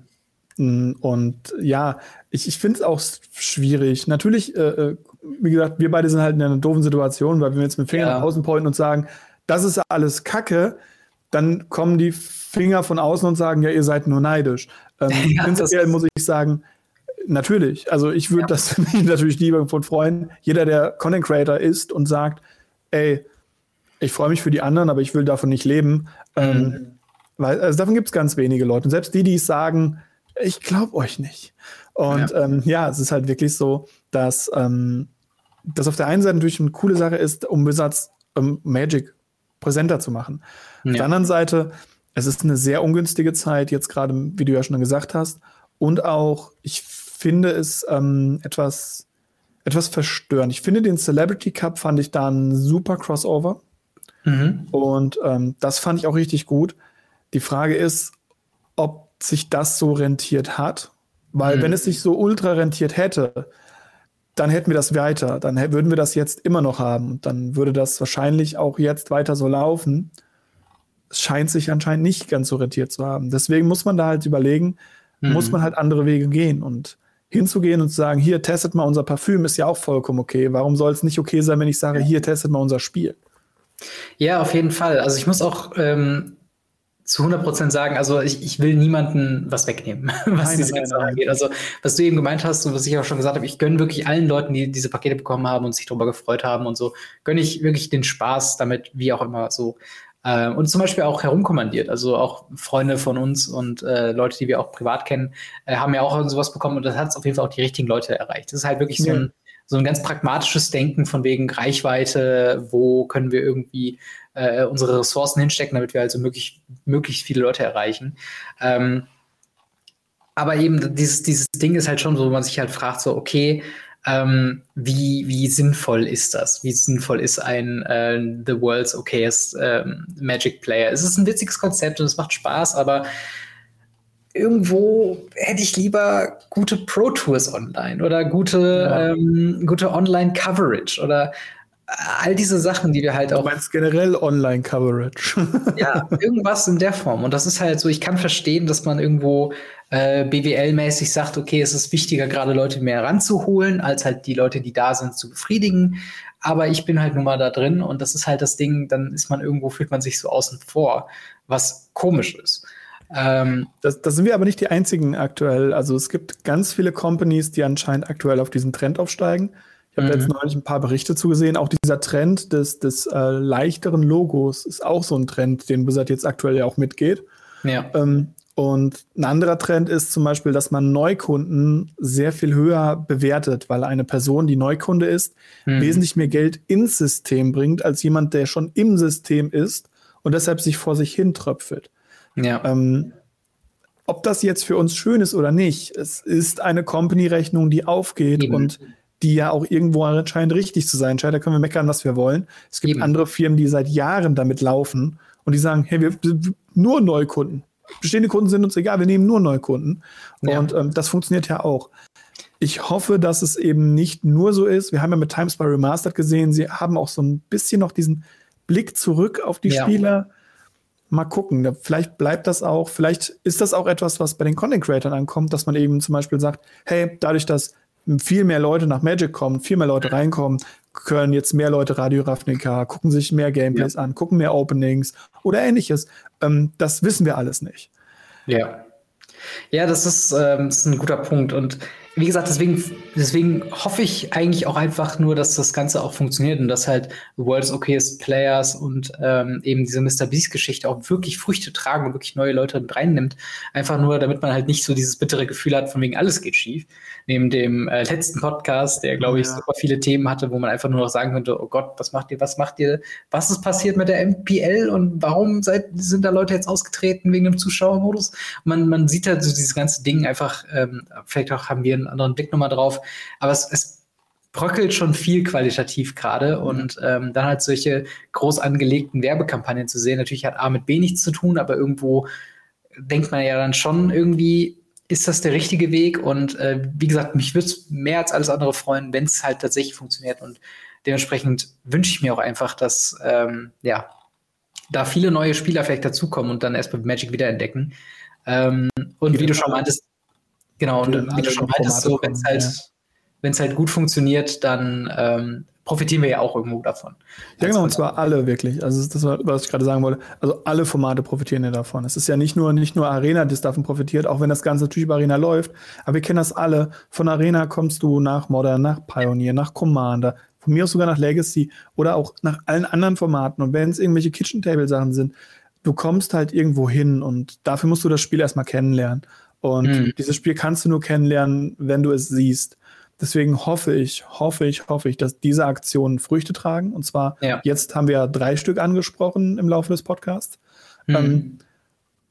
und ja, ich, ich finde es auch schwierig. Natürlich, äh, äh, wie gesagt, wir beide sind halt in einer doofen Situation, weil wenn wir jetzt mit Fingern ja. nach außen pointen und sagen, das ist alles Kacke, dann kommen die Finger von außen und sagen, ja, ihr seid nur neidisch. Ähm, [LAUGHS] ja, prinzipiell muss ich sagen, Natürlich. Also ich würde ja. das [LAUGHS] natürlich lieber von freuen. Jeder, der Content Creator ist und sagt, ey, ich freue mich für die anderen, aber ich will davon nicht leben. Ähm, mhm. Ähm, weil, also davon gibt es ganz wenige Leute. Und selbst die, die es sagen, ich glaube euch nicht. Und ja. Ähm, ja. es ist halt wirklich so, dass ähm, das auf der einen Seite natürlich eine coole Sache ist, um Wizards ähm, Magic präsenter zu machen. Ja. Auf der anderen Seite, es ist eine sehr ungünstige Zeit, jetzt gerade, wie du ja schon gesagt hast. Und auch, ich finde es ähm, etwas, etwas verstörend. Ich finde den Celebrity Cup fand ich da ein super Crossover. Mhm. Und ähm, das fand ich auch richtig gut. Die Frage ist, ob sich das so rentiert hat. Weil mhm. wenn es sich so ultra rentiert hätte, dann hätten wir das weiter. Dann würden wir das jetzt immer noch haben. Und dann würde das wahrscheinlich auch jetzt weiter so laufen. Es scheint sich anscheinend nicht ganz so rentiert zu haben. Deswegen muss man da halt überlegen, mhm. muss man halt andere Wege gehen. Und hinzugehen und zu sagen, hier testet mal unser Parfüm, ist ja auch vollkommen okay. Warum soll es nicht okay sein, wenn ich sage, hier testet mal unser Spiel? Ja, auf jeden Fall. Also ich muss auch ähm, zu 100% sagen, also ich, ich will niemanden was wegnehmen, [LAUGHS] was nein, diese ganze Sache angeht. Also was du eben gemeint hast und was ich auch schon gesagt habe, ich gönne wirklich allen Leuten, die diese Pakete bekommen haben und sich darüber gefreut haben und so, gönne ich wirklich den Spaß damit, wie auch immer so. Äh, und zum Beispiel auch herumkommandiert. Also auch Freunde von uns und äh, Leute, die wir auch privat kennen, äh, haben ja auch sowas bekommen und das hat auf jeden Fall auch die richtigen Leute erreicht. Das ist halt wirklich ja. so ein so ein ganz pragmatisches Denken von wegen Reichweite, wo können wir irgendwie äh, unsere Ressourcen hinstecken, damit wir also möglich, möglichst viele Leute erreichen. Ähm, aber eben dieses, dieses Ding ist halt schon so, wo man sich halt fragt, so, okay, ähm, wie, wie sinnvoll ist das? Wie sinnvoll ist ein äh, The World's Okayest ähm, Magic Player? Es ist ein witziges Konzept und es macht Spaß, aber irgendwo hätte ich lieber gute Pro Tours online oder gute, ja. ähm, gute Online-Coverage oder all diese Sachen, die wir halt auch. Du meinst generell Online-Coverage. ja, irgendwas in der Form. Und das ist halt so, ich kann verstehen, dass man irgendwo äh, BWL-mäßig sagt, okay, es ist wichtiger, gerade Leute mehr ranzuholen, als halt die Leute, die da sind, zu befriedigen. Aber ich bin halt nun mal da drin und das ist halt das Ding, dann ist man irgendwo, fühlt man sich so außen vor, was komisch ist. Ähm, das, das sind wir aber nicht die einzigen aktuell. Also es gibt ganz viele Companies, die anscheinend aktuell auf diesen Trend aufsteigen. Ich habe mhm. jetzt neulich ein paar Berichte zugesehen. Auch dieser Trend des, des äh, leichteren Logos ist auch so ein Trend, den Blizzard jetzt aktuell ja auch mitgeht. Ja. Ähm, und ein anderer Trend ist zum Beispiel, dass man Neukunden sehr viel höher bewertet, weil eine Person, die Neukunde ist, mhm. wesentlich mehr Geld ins System bringt, als jemand, der schon im System ist und deshalb sich vor sich hin tröpfelt. Ja. Ähm, ob das jetzt für uns schön ist oder nicht, es ist eine Company-Rechnung, die aufgeht Eben. und die ja auch irgendwo anscheinend richtig zu sein scheint. Da können wir meckern, was wir wollen. Es gibt Eben. andere Firmen, die seit Jahren damit laufen und die sagen, hey, wir, nur Neukunden. Bestehende Kunden sind uns egal, wir nehmen nur Neukunden. Ja. Und ähm, das funktioniert ja auch. Ich hoffe, dass es eben nicht nur so ist. Wir haben ja mit Times by Remastered gesehen, sie haben auch so ein bisschen noch diesen Blick zurück auf die ja. Spieler. Mal gucken, vielleicht bleibt das auch, vielleicht ist das auch etwas, was bei den Content Creators ankommt, dass man eben zum Beispiel sagt, hey, dadurch, dass viel mehr Leute nach Magic kommen, viel mehr Leute reinkommen, können jetzt mehr Leute Radio Ravnica, gucken sich mehr Gameplays ja. an, gucken mehr Openings oder ähnliches. Ähm, das wissen wir alles nicht. Ja. Ja, das ist, ähm, das ist ein guter Punkt. Und wie gesagt, deswegen, deswegen hoffe ich eigentlich auch einfach nur, dass das Ganze auch funktioniert und dass halt World's Okayest Players und ähm, eben diese Mr. Beast-Geschichte auch wirklich Früchte tragen und wirklich neue Leute mit reinnimmt. Einfach nur, damit man halt nicht so dieses bittere Gefühl hat, von wegen alles geht schief. Neben dem äh, letzten Podcast, der, glaube ich, ja. super viele Themen hatte, wo man einfach nur noch sagen könnte, oh Gott, was macht ihr, was macht ihr, was ist passiert mit der MPL und warum seid, sind da Leute jetzt ausgetreten wegen dem Zuschauermodus? Man, man sieht halt so dieses ganze Ding einfach, ähm, vielleicht auch haben wir einen anderen Blick nochmal drauf. Aber es, es bröckelt schon viel qualitativ gerade und ähm, dann halt solche groß angelegten Werbekampagnen zu sehen. Natürlich hat A mit B nichts zu tun, aber irgendwo denkt man ja dann schon irgendwie, ist das der richtige Weg? Und äh, wie gesagt, mich würde es mehr als alles andere freuen, wenn es halt tatsächlich funktioniert. Und dementsprechend wünsche ich mir auch einfach, dass ähm, ja, da viele neue Spieler vielleicht dazukommen und dann erstmal Magic wiederentdecken. Ähm, und wie du schon meintest, Genau, und wie du schon meintest, so, wenn es halt, ja. wenn's halt gut funktioniert, dann ähm, profitieren wir ja auch irgendwo davon. Ja, genau, und zwar alle wirklich. Also das ist, was ich gerade sagen wollte. Also alle Formate profitieren ja davon. Es ist ja nicht nur, nicht nur Arena, das davon profitiert, auch wenn das Ganze natürlich über Arena läuft. Aber wir kennen das alle. Von Arena kommst du nach Modern, nach Pioneer, nach Commander, von mir aus sogar nach Legacy oder auch nach allen anderen Formaten. Und wenn es irgendwelche Kitchen-Table-Sachen sind, du kommst halt irgendwo hin und dafür musst du das Spiel erstmal kennenlernen. Und mhm. dieses Spiel kannst du nur kennenlernen, wenn du es siehst. Deswegen hoffe ich, hoffe ich, hoffe ich, dass diese Aktionen Früchte tragen. Und zwar, ja. jetzt haben wir drei Stück angesprochen im Laufe des Podcasts. Mhm. Ähm,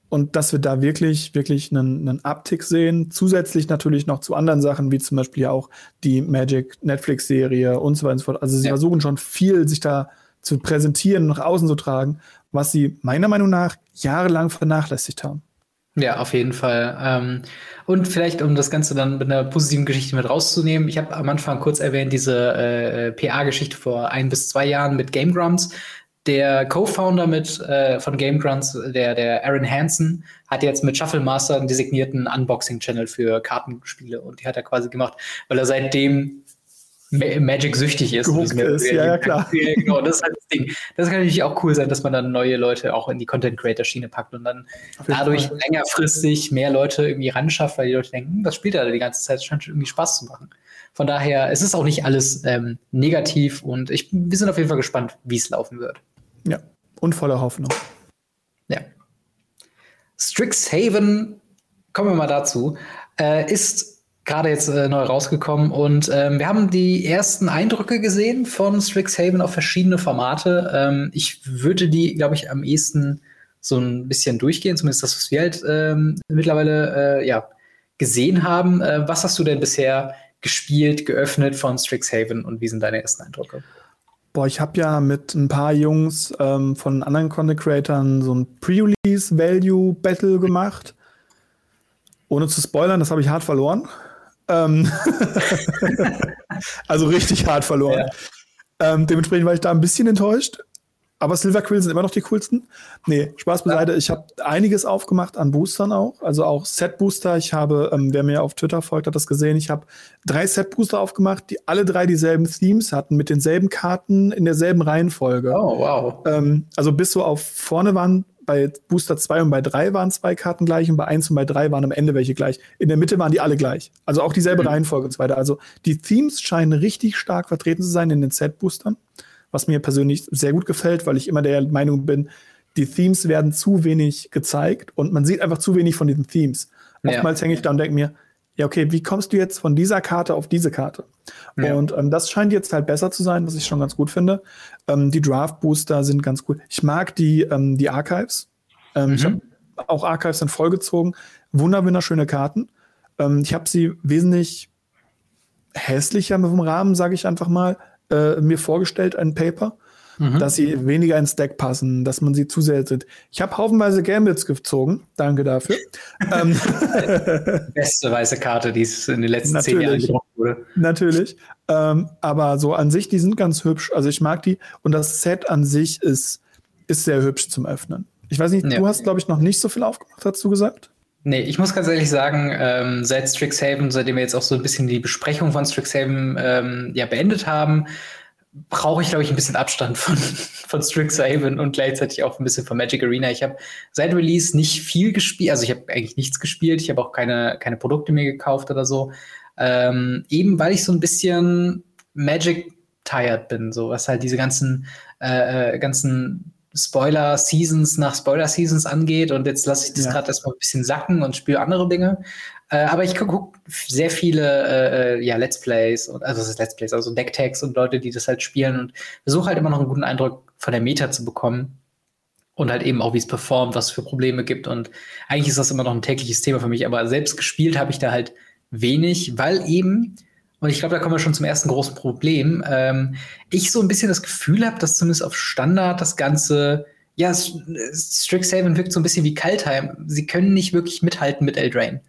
und dass wir da wirklich, wirklich einen, einen Uptick sehen. Zusätzlich natürlich noch zu anderen Sachen, wie zum Beispiel ja auch die Magic Netflix-Serie und so weiter und so fort. Also sie ja. versuchen schon viel, sich da zu präsentieren, nach außen zu tragen, was sie meiner Meinung nach jahrelang vernachlässigt haben. Ja, auf jeden Fall. Ähm, und vielleicht, um das Ganze dann mit einer positiven Geschichte mit rauszunehmen, ich habe am Anfang kurz erwähnt, diese äh, PA-Geschichte vor ein bis zwei Jahren mit Game Grumps. Der Co-Founder mit äh, von Game Grumps, der, der Aaron Hansen, hat jetzt mit Shuffle Master einen designierten Unboxing-Channel für Kartenspiele und die hat er quasi gemacht, weil er seitdem Magic süchtig ist. Gehuckt ist, ja, ja, klar. Genau, das ist halt das Ding. Das kann natürlich auch cool sein, dass man dann neue Leute auch in die Content-Creator-Schiene packt und dann dadurch Fall. längerfristig mehr Leute irgendwie ranschafft, weil die Leute denken, hm, was spielt er da die ganze Zeit? Das scheint schon irgendwie Spaß zu machen. Von daher, es ist auch nicht alles ähm, negativ und ich, wir sind auf jeden Fall gespannt, wie es laufen wird. Ja, und voller Hoffnung. Ja. Strixhaven, kommen wir mal dazu, äh, ist gerade jetzt äh, neu rausgekommen und ähm, wir haben die ersten Eindrücke gesehen von Strixhaven auf verschiedene Formate. Ähm, ich würde die, glaube ich, am ehesten so ein bisschen durchgehen, zumindest das, was wir halt ähm, mittlerweile äh, ja, gesehen haben. Äh, was hast du denn bisher gespielt, geöffnet von Strixhaven und wie sind deine ersten Eindrücke? Boah, ich habe ja mit ein paar Jungs ähm, von anderen Content Creators so ein Pre-Release Value Battle gemacht. Ohne zu spoilern, das habe ich hart verloren. Ähm [LAUGHS] also richtig hart verloren. Ja. Ähm, dementsprechend war ich da ein bisschen enttäuscht. Aber Silver Quill sind immer noch die coolsten. Nee, Spaß beiseite. Ich habe einiges aufgemacht an Boostern auch. Also auch Set-Booster. Ich habe, ähm, wer mir auf Twitter folgt, hat das gesehen. Ich habe drei Set-Booster aufgemacht, die alle drei dieselben Themes hatten, mit denselben Karten in derselben Reihenfolge. Oh, wow. Ähm, also bis so auf vorne waren bei Booster 2 und bei 3 waren zwei Karten gleich und bei 1 und bei 3 waren am Ende welche gleich. In der Mitte waren die alle gleich. Also auch dieselbe mhm. Reihenfolge und so weiter. Also die Themes scheinen richtig stark vertreten zu sein in den Set-Boostern, was mir persönlich sehr gut gefällt, weil ich immer der Meinung bin, die Themes werden zu wenig gezeigt und man sieht einfach zu wenig von diesen Themes. Ja. Oftmals hänge ich da und denke mir, ja, okay, wie kommst du jetzt von dieser Karte auf diese Karte? Ja. Und ähm, das scheint jetzt halt besser zu sein, was ich schon ganz gut finde. Ähm, die Draft-Booster sind ganz cool. Ich mag die, ähm, die Archives. Ähm, mhm. Ich habe auch Archives dann vollgezogen. Wunder, wunderschöne Karten. Ähm, ich habe sie wesentlich hässlicher vom Rahmen, sage ich einfach mal, äh, mir vorgestellt, ein Paper mhm. dass sie weniger ins Deck passen, dass man sie zu sehr sind. Ich habe haufenweise Gambles gezogen. Danke dafür. [LAUGHS] Ähm, Beste weiße Karte, die es in den letzten zehn Jahren gedruckt wurde. Natürlich. Ähm, aber so an sich, die sind ganz hübsch. Also ich mag die. Und das Set an sich ist, ist sehr hübsch zum Öffnen. Ich weiß nicht, ja. du hast, glaube ich, noch nicht so viel aufgemacht, hast du gesagt? Nee, ich muss ganz ehrlich sagen, ähm, seit Strixhaven, seitdem wir jetzt auch so ein bisschen die Besprechung von Strixhaven ähm, ja, beendet haben, brauche ich, glaube ich, ein bisschen Abstand von, [LAUGHS] von Strixhaven und gleichzeitig auch ein bisschen von Magic Arena. Ich habe seit Release nicht viel gespielt, also ich habe eigentlich nichts gespielt, ich habe auch keine, keine Produkte mehr gekauft oder so. Ähm, eben weil ich so ein bisschen Magic tired bin, so was halt diese ganzen, äh, äh ganzen Spoiler-Seasons nach Spoiler-Seasons angeht. Und jetzt lasse ich das ja. gerade erstmal ein bisschen sacken und spiele andere Dinge. Äh, aber ich gucke sehr viele äh, äh, ja, Let's Plays, und, also das ist Let's Plays, also Decktags und Leute, die das halt spielen und versuche halt immer noch einen guten Eindruck von der Meta zu bekommen. Und halt eben auch, wie es performt, was es für Probleme gibt. Und eigentlich ist das immer noch ein tägliches Thema für mich. Aber selbst gespielt habe ich da halt wenig, weil eben, und ich glaube, da kommen wir schon zum ersten großen Problem, ähm, ich so ein bisschen das Gefühl habe, dass zumindest auf Standard das Ganze ja, Strixhaven wirkt so ein bisschen wie Kaltheim. Sie können nicht wirklich mithalten mit Eldraine.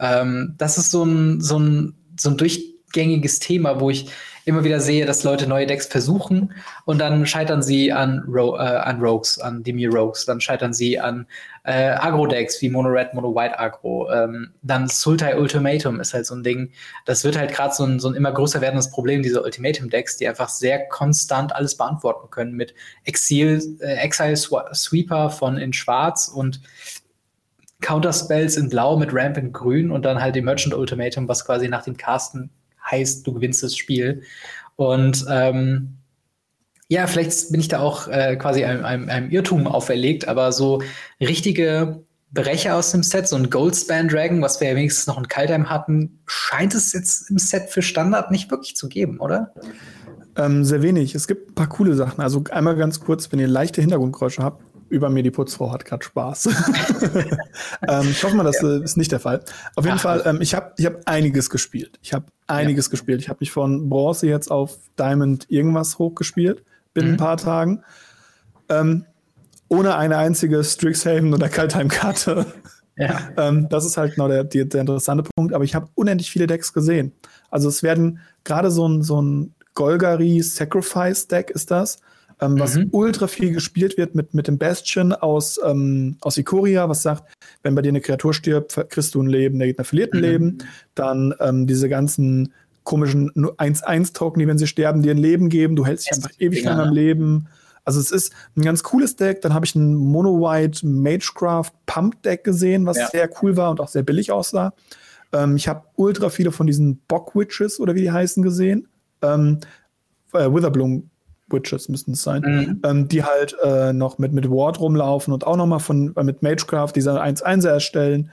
Ähm, das ist so ein, so, ein, so ein durchgängiges Thema, wo ich immer wieder sehe, dass Leute neue Decks versuchen und dann scheitern sie an, Ro äh, an Rogues, an Demi Rogues, dann scheitern sie an äh, Agro-Decks wie Mono Red, Mono White Agro. Ähm, dann Sultai Ultimatum ist halt so ein Ding. Das wird halt gerade so ein, so ein immer größer werdendes Problem, diese Ultimatum-Decks, die einfach sehr konstant alles beantworten können mit Exil, äh, Exile Sweeper von in Schwarz und Counterspells in Blau mit Ramp in Grün und dann halt die Merchant Ultimatum, was quasi nach dem Casten heißt, du gewinnst das Spiel. Und ähm, ja, vielleicht bin ich da auch äh, quasi einem, einem, einem, Irrtum auferlegt, aber so richtige Brecher aus dem Set, so ein Goldspan Dragon, was wir ja wenigstens noch in Kaltheim hatten, scheint es jetzt im Set für Standard nicht wirklich zu geben, oder? Ähm, sehr wenig. Es gibt ein paar coole Sachen. Also einmal ganz kurz, wenn ihr leichte Hintergrundgeräusche habt, über mir die Putzfrau hat gerade Spaß. [LAUGHS] ähm, ich hoffe mal, das ja. ist nicht der Fall. Auf jeden Ach, Fall, ähm, ich habe ich hab einiges gespielt. Ich habe einiges ja. gespielt. Ich habe mich von Bronze jetzt auf Diamond irgendwas hochgespielt, binnen mhm. ein paar Tagen. Ähm, ohne eine einzige Strixhaven oder Kaltheim-Karte Ja. [LAUGHS] Ähm, das ist halt genau der, der, der interessante Punkt. Aber ich habe unendlich viele Decks gesehen. Also es werden gerade so ein, so ein Golgari Sacrifice Deck ist das, ähm, was mhm. ultra viel gespielt wird mit, mit dem Bastion aus, ähm, aus Ikoria, was sagt, wenn bei dir eine Kreatur stirbt, kriegst du ein Leben, der Gegner verliert ein mhm. Leben. Dann ähm, diese ganzen komischen 1-1-Token, die, wenn sie sterben, dir ein Leben geben. Du hältst dich einfach ewig lang am Leben. Also es ist ein ganz cooles Deck. Dann habe ich ein Mono-White Magecraft Pump Deck gesehen, was ja. sehr cool war und auch sehr billig aussah. Ähm, ich habe ultra viele von diesen Bock Witches oder wie die heißen gesehen. Ähm, äh, Witherbloom Witches müssten es sein, mhm. ähm, die halt äh, noch mit, mit Ward rumlaufen und auch noch mal von, äh, mit Magecraft diese 1-1er erstellen.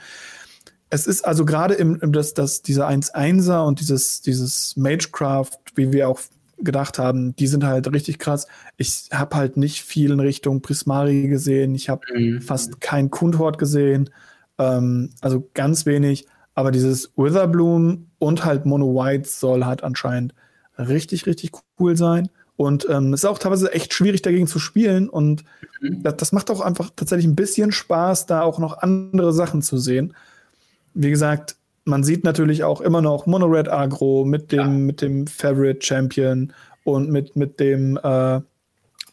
Es ist also gerade im, im das, das, diese 1-1er und dieses, dieses Magecraft, wie wir auch gedacht haben, die sind halt richtig krass. Ich habe halt nicht viel in Richtung Prismari gesehen. Ich habe mhm. fast kein Kundhort gesehen. Ähm, also ganz wenig. Aber dieses Witherbloom und halt Mono White soll halt anscheinend richtig, richtig cool sein. Und ähm, es ist auch teilweise echt schwierig dagegen zu spielen. Und mhm. das, das, macht auch einfach tatsächlich ein bisschen Spaß, da auch noch andere Sachen zu sehen. Wie gesagt, man sieht natürlich auch immer noch Monored Agro mit dem, ja. mit dem Favorite Champion und mit, mit dem äh,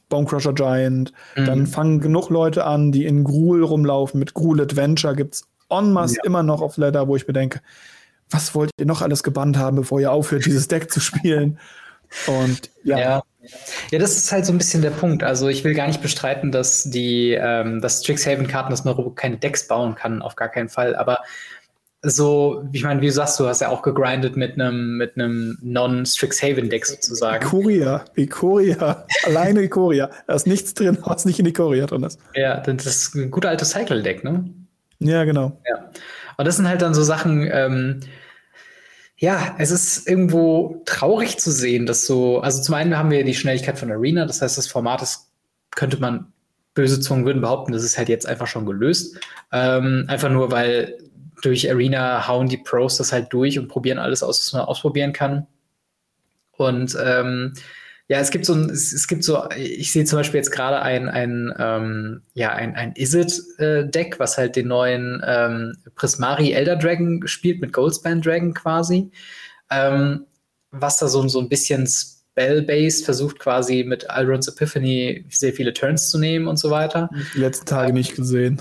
Bonecrusher Giant. Mhm. Dann fangen genug Leute an, die in Gruul rumlaufen. Mit Gruul Adventure gibt es en masse ja. immer noch auf Ladder, wo ich bedenke, was wollt ihr noch alles gebannt haben, bevor ihr aufhört, dieses Deck zu spielen? Und ja. ja. Ja, das ist halt so ein bisschen der Punkt. Also ich will gar nicht bestreiten, dass die, ähm, dass Strixhaven-Karten, dass man keine Decks bauen kann, auf gar keinen Fall. Aber so, ich meine, wie du sagst, du hast ja auch gegrindet mit einem mit einem Non-Strixhaven-Deck sozusagen. Ikoria, Ikoria, [LAUGHS] alleine Ikoria. Da ist nichts drin, was nicht in Ikoria drin ist. Ja, das ist ein guter altes Cycle-Deck, ne? Ja, genau. Ja. Und das sind halt dann so Sachen, ähm, ja, es ist irgendwo traurig zu sehen, dass so, also zum einen haben wir die Schnelligkeit von Arena, das heißt, das Format ist, könnte man böse Zungen würden behaupten, das ist halt jetzt einfach schon gelöst. Ähm, einfach nur, weil durch Arena hauen die Pros das halt durch und probieren alles aus, was man ausprobieren kann. Und ähm, ja, es gibt so ein, es, es gibt so, ich sehe zum Beispiel jetzt gerade ein, ein, ähm, ja, ein, ein Izzet-Deck, äh, was halt den neuen ähm, Prismari Elder Dragon spielt, mit Goldspan Dragon quasi. Ähm, was da so, so ein bisschen Spell-based versucht, quasi mit Alron's Epiphany sehr viele Turns zu nehmen und so weiter. Die letzten Tage nicht gesehen.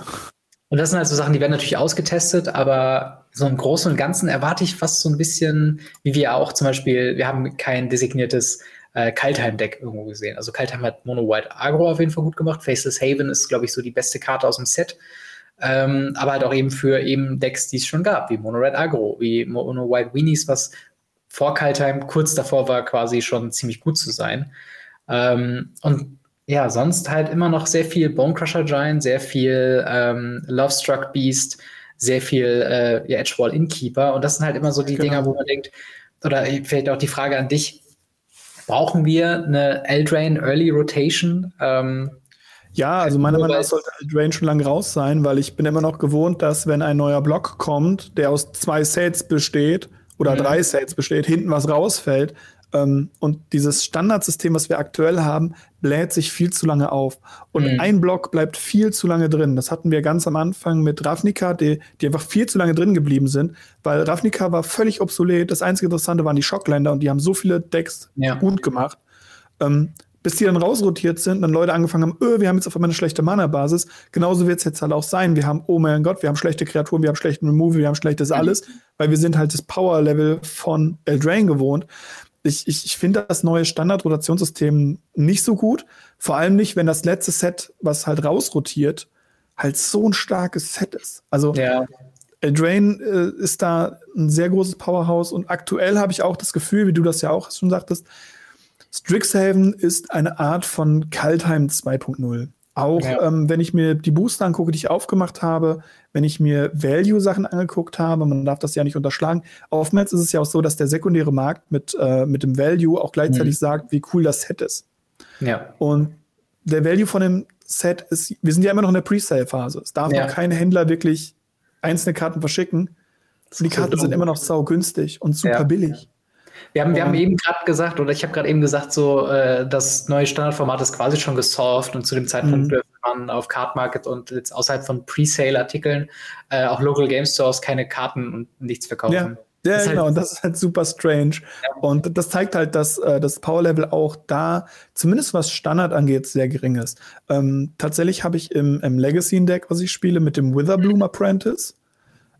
Und das sind halt so Sachen, die werden natürlich ausgetestet, aber so im Großen und Ganzen erwarte ich fast so ein bisschen, wie wir auch zum Beispiel, wir haben kein designiertes äh, Kaltheim-Deck irgendwo gesehen. Also Kaltheim hat Mono White Agro auf jeden Fall gut gemacht. Faceless Haven ist, glaube ich, so die beste Karte aus dem Set. Ähm, aber halt auch eben für eben Decks, die es schon gab, wie Mono Red Agro, wie Mono White Weenies, was vor Kaltheim kurz davor war, quasi schon ziemlich gut zu sein. Ähm, und ja, sonst halt immer noch sehr viel Bonecrusher Giant, sehr viel ähm, Lovestruck Beast, sehr viel äh, ja, Edgewall Innkeeper. Und das sind halt immer so die genau. Dinger, wo man denkt, oder vielleicht auch die Frage an dich, brauchen wir eine Eldrain Early Rotation? Ähm, ja, also meiner Meinung nach sollte Eldrain schon lange raus sein, weil ich bin immer noch gewohnt, dass wenn ein neuer Block kommt, der aus zwei Sets besteht oder mhm. drei Sets besteht, hinten was rausfällt, ähm, und dieses Standardsystem, was wir aktuell haben, bläht sich viel zu lange auf. Und mhm. ein Block bleibt viel zu lange drin. Das hatten wir ganz am Anfang mit Ravnica, die, die einfach viel zu lange drin geblieben sind, weil Ravnica war völlig obsolet. Das einzige Interessante waren die Schockländer und die haben so viele Decks ja. gut gemacht. Ähm, bis die dann rausrotiert sind, dann Leute angefangen haben, öh, wir haben jetzt auf einmal eine schlechte Mana-Basis. Genauso wird es jetzt halt auch sein. Wir haben, oh mein Gott, wir haben schlechte Kreaturen, wir haben schlechten Remove, wir haben schlechtes mhm. alles, weil wir sind halt das Power-Level von Eldraine gewohnt ich, ich, ich finde das neue Standard-Rotationssystem nicht so gut. Vor allem nicht, wenn das letzte Set, was halt rausrotiert, halt so ein starkes Set ist. Also ja. Eldraine äh, ist da ein sehr großes Powerhouse und aktuell habe ich auch das Gefühl, wie du das ja auch schon sagtest, Strixhaven ist eine Art von Kaltheim 2.0. Auch ja. ähm, wenn ich mir die Booster angucke, die ich aufgemacht habe, wenn ich mir Value-Sachen angeguckt habe, man darf das ja nicht unterschlagen. Oftmals ist es ja auch so, dass der sekundäre Markt mit, äh, mit dem Value auch gleichzeitig mhm. sagt, wie cool das Set ist. Ja. Und der Value von dem Set ist, wir sind ja immer noch in der Pre-Sale-Phase. Es darf ja. noch kein Händler wirklich einzelne Karten verschicken. Die Karten sind immer noch sau günstig und super ja. billig. Wir haben, wir haben eben gerade gesagt, oder ich habe gerade eben gesagt, so äh, das neue Standardformat ist quasi schon gesolved und zu dem Zeitpunkt mhm. dürfen man auf Card Market und jetzt außerhalb von Presale-Artikeln äh, auch Local Game Stores keine Karten und nichts verkaufen. Ja. Ja, das genau, halt, das ist halt super strange. Ja. Und das zeigt halt, dass äh, das Power-Level auch da, zumindest was Standard angeht, sehr gering ist. Ähm, tatsächlich habe ich im, im Legacy-Deck, was ich spiele, mit dem Witherbloom Apprentice,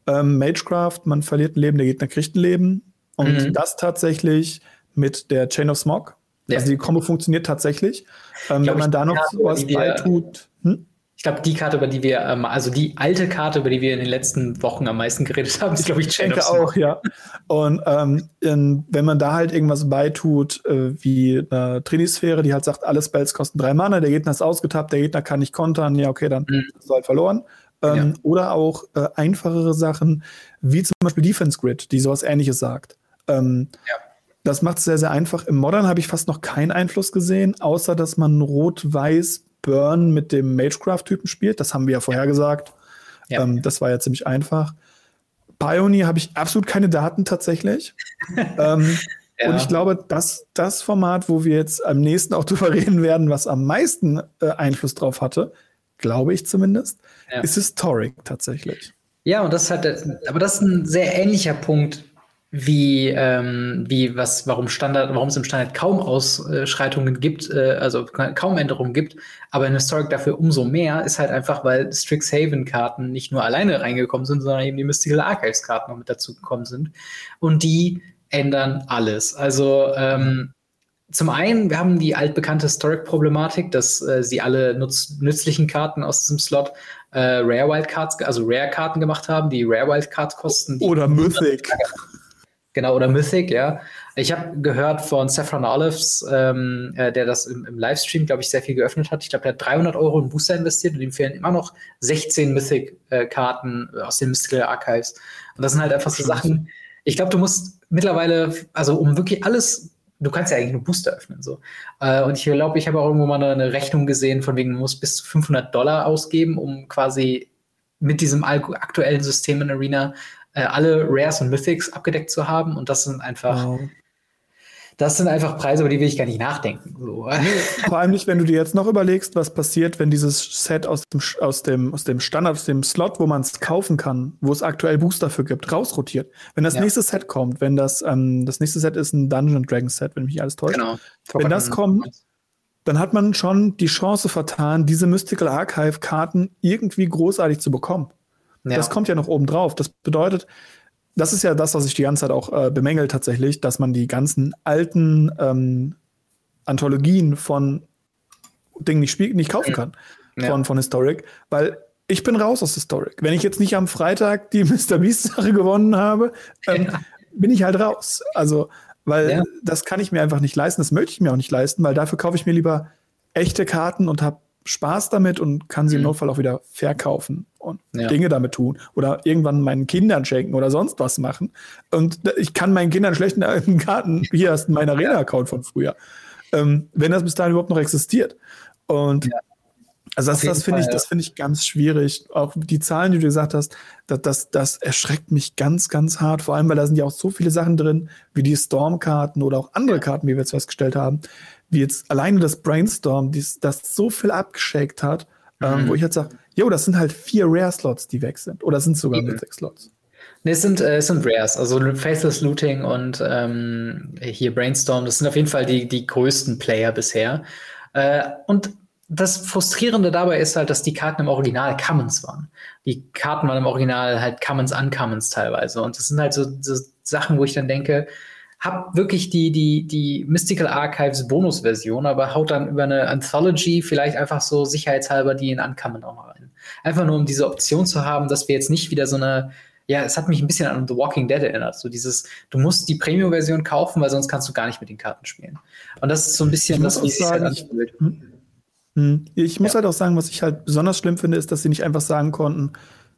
ähm, Magecraft, man verliert ein Leben, der Gegner kriegt ein Leben. Und mhm. das tatsächlich mit der Chain of Smog. Ja. Also die Kombo funktioniert tatsächlich. Ähm, wenn man da noch was beitut. Hm? Ich glaube, die Karte, über die wir, ähm, also die alte Karte, über die wir in den letzten Wochen am meisten geredet haben, ist, glaube ich, Chain ich denke auch, ja. Und ähm, in, wenn man da halt irgendwas beitut, äh, wie eine Trinisphäre, die halt sagt, alle Spells kosten drei Mana, der Gegner ist ausgetappt, der Gegner kann nicht kontern, ja, okay, dann mhm. ist halt verloren. Ähm, ja. Oder auch äh, einfachere Sachen, wie zum Beispiel Defense Grid, die sowas ähnliches sagt. Ähm, ja. Das macht es sehr, sehr einfach. Im Modern habe ich fast noch keinen Einfluss gesehen, außer dass man Rot-Weiß Burn mit dem Magecraft-Typen spielt. Das haben wir ja vorher gesagt. Ja. Ähm, das war ja ziemlich einfach. Pioneer habe ich absolut keine Daten tatsächlich. [LAUGHS] ähm, ja. Und ich glaube, dass das Format, wo wir jetzt am nächsten auch [LAUGHS] drüber reden werden, was am meisten äh, Einfluss drauf hatte, glaube ich zumindest, ja. ist Historic tatsächlich. Ja, und das hat, aber das ist ein sehr ähnlicher Punkt wie, ähm, wie was, warum Standard, warum es im Standard kaum Ausschreitungen gibt, äh, also kaum Änderungen gibt, aber in Historic dafür umso mehr, ist halt einfach, weil Strixhaven-Karten nicht nur alleine reingekommen sind, sondern eben die Mystical Archives-Karten noch mit dazu gekommen sind. Und die ändern alles. Also ähm, zum einen, wir haben die altbekannte Historic-Problematik, dass äh, sie alle nutz nützlichen Karten aus diesem Slot äh, Rare Wildcards, also Rare-Karten gemacht haben, die Rare Wildcards kosten. Oder Mythic. Genau, oder Mythic, ja. Ich habe gehört von Saffron Olives, ähm, äh, der das im, im Livestream, glaube ich, sehr viel geöffnet hat. Ich glaube, der hat 300 Euro in Booster investiert und ihm fehlen immer noch 16 Mythic-Karten äh, aus den Mystical Archives. Und das sind halt einfach so Sachen. Ich glaube, du musst mittlerweile, also um wirklich alles, du kannst ja eigentlich nur Booster öffnen. so. Äh, und ich glaube, ich habe auch irgendwo mal eine, eine Rechnung gesehen, von wegen, du musst bis zu 500 Dollar ausgeben, um quasi mit diesem aktuellen System in Arena äh, alle Rares und Mythics abgedeckt zu haben. Und das sind einfach, wow. das sind einfach Preise, über die will ich gar nicht nachdenken. So. Vor allem nicht, wenn du dir jetzt noch überlegst, was passiert, wenn dieses Set aus dem, aus dem, aus dem Standard, aus dem Slot, wo man es kaufen kann, wo es aktuell Booster für gibt, rausrotiert. Wenn das ja. nächste Set kommt, wenn das, ähm, das nächste Set ist ein Dungeon Dragon Set, wenn mich alles täuscht. Genau. Wenn das kommt, dann hat man schon die Chance vertan, diese Mystical Archive Karten irgendwie großartig zu bekommen. Ja. Das kommt ja noch oben drauf. Das bedeutet, das ist ja das, was ich die ganze Zeit auch äh, bemängel tatsächlich, dass man die ganzen alten ähm, Anthologien von Dingen nicht, nicht kaufen kann ja. von, von Historic, weil ich bin raus aus Historic. Wenn ich jetzt nicht am Freitag die [LAUGHS] Mr. Beast-Sache gewonnen habe, ähm, ja. bin ich halt raus. Also, weil ja. das kann ich mir einfach nicht leisten, das möchte ich mir auch nicht leisten, weil dafür kaufe ich mir lieber echte Karten und habe Spaß damit und kann sie mhm. im Notfall auch wieder verkaufen und ja. Dinge damit tun oder irgendwann meinen Kindern schenken oder sonst was machen. Und ich kann meinen Kindern schlechten Karten, hier ist mein Arena-Account von früher, ähm, wenn das bis dahin überhaupt noch existiert. Und ja. Also das, das finde ich, das finde ich ganz schwierig. Auch die Zahlen, die du gesagt hast, das, das, das erschreckt mich ganz, ganz hart. Vor allem, weil da sind ja auch so viele Sachen drin, wie die Storm-Karten oder auch andere Karten, wie wir jetzt festgestellt haben, wie jetzt alleine das Brainstorm, dies, das so viel abgeschickt hat, ähm, mhm. ähm, wo ich jetzt sage, jo, das sind halt vier Rare-Slots, die weg sind. Oder sind es sogar mhm. sechs Slots? Nee, es sind, äh, es sind Rares, also Faithless Looting und ähm, hier Brainstorm, das sind auf jeden Fall die, die größten Player bisher. Äh, und das Frustrierende dabei ist halt, dass die Karten im Original Commons waren. Die Karten waren im Original halt Commons, Uncommons teilweise. Und das sind halt so, so Sachen, wo ich dann denke, hab wirklich die, die, die Mystical Archives Bonus-Version, aber haut dann über eine Anthology vielleicht einfach so sicherheitshalber die in Uncommon auch mal rein. Einfach nur, um diese Option zu haben, dass wir jetzt nicht wieder so eine, ja, es hat mich ein bisschen an The Walking Dead erinnert. So dieses, du musst die Premium-Version kaufen, weil sonst kannst du gar nicht mit den Karten spielen. Und das ist so ein bisschen das, wie es sich halt anfühlt. Hm. Ich muss ja. halt auch sagen, was ich halt besonders schlimm finde, ist, dass sie nicht einfach sagen konnten,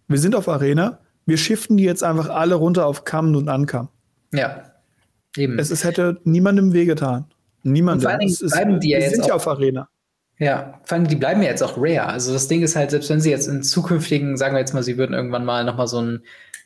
wir sind auf Arena, wir shiften die jetzt einfach alle runter auf Kamen und Ankam. Ja. Eben. Es, es hätte niemandem wehgetan. Niemandem. vor allen Dingen bleiben die ja jetzt sind ja auf Arena. Ja, vor allem die bleiben ja jetzt auch rare. Also das Ding ist halt, selbst wenn sie jetzt in zukünftigen, sagen wir jetzt mal, sie würden irgendwann mal nochmal so ein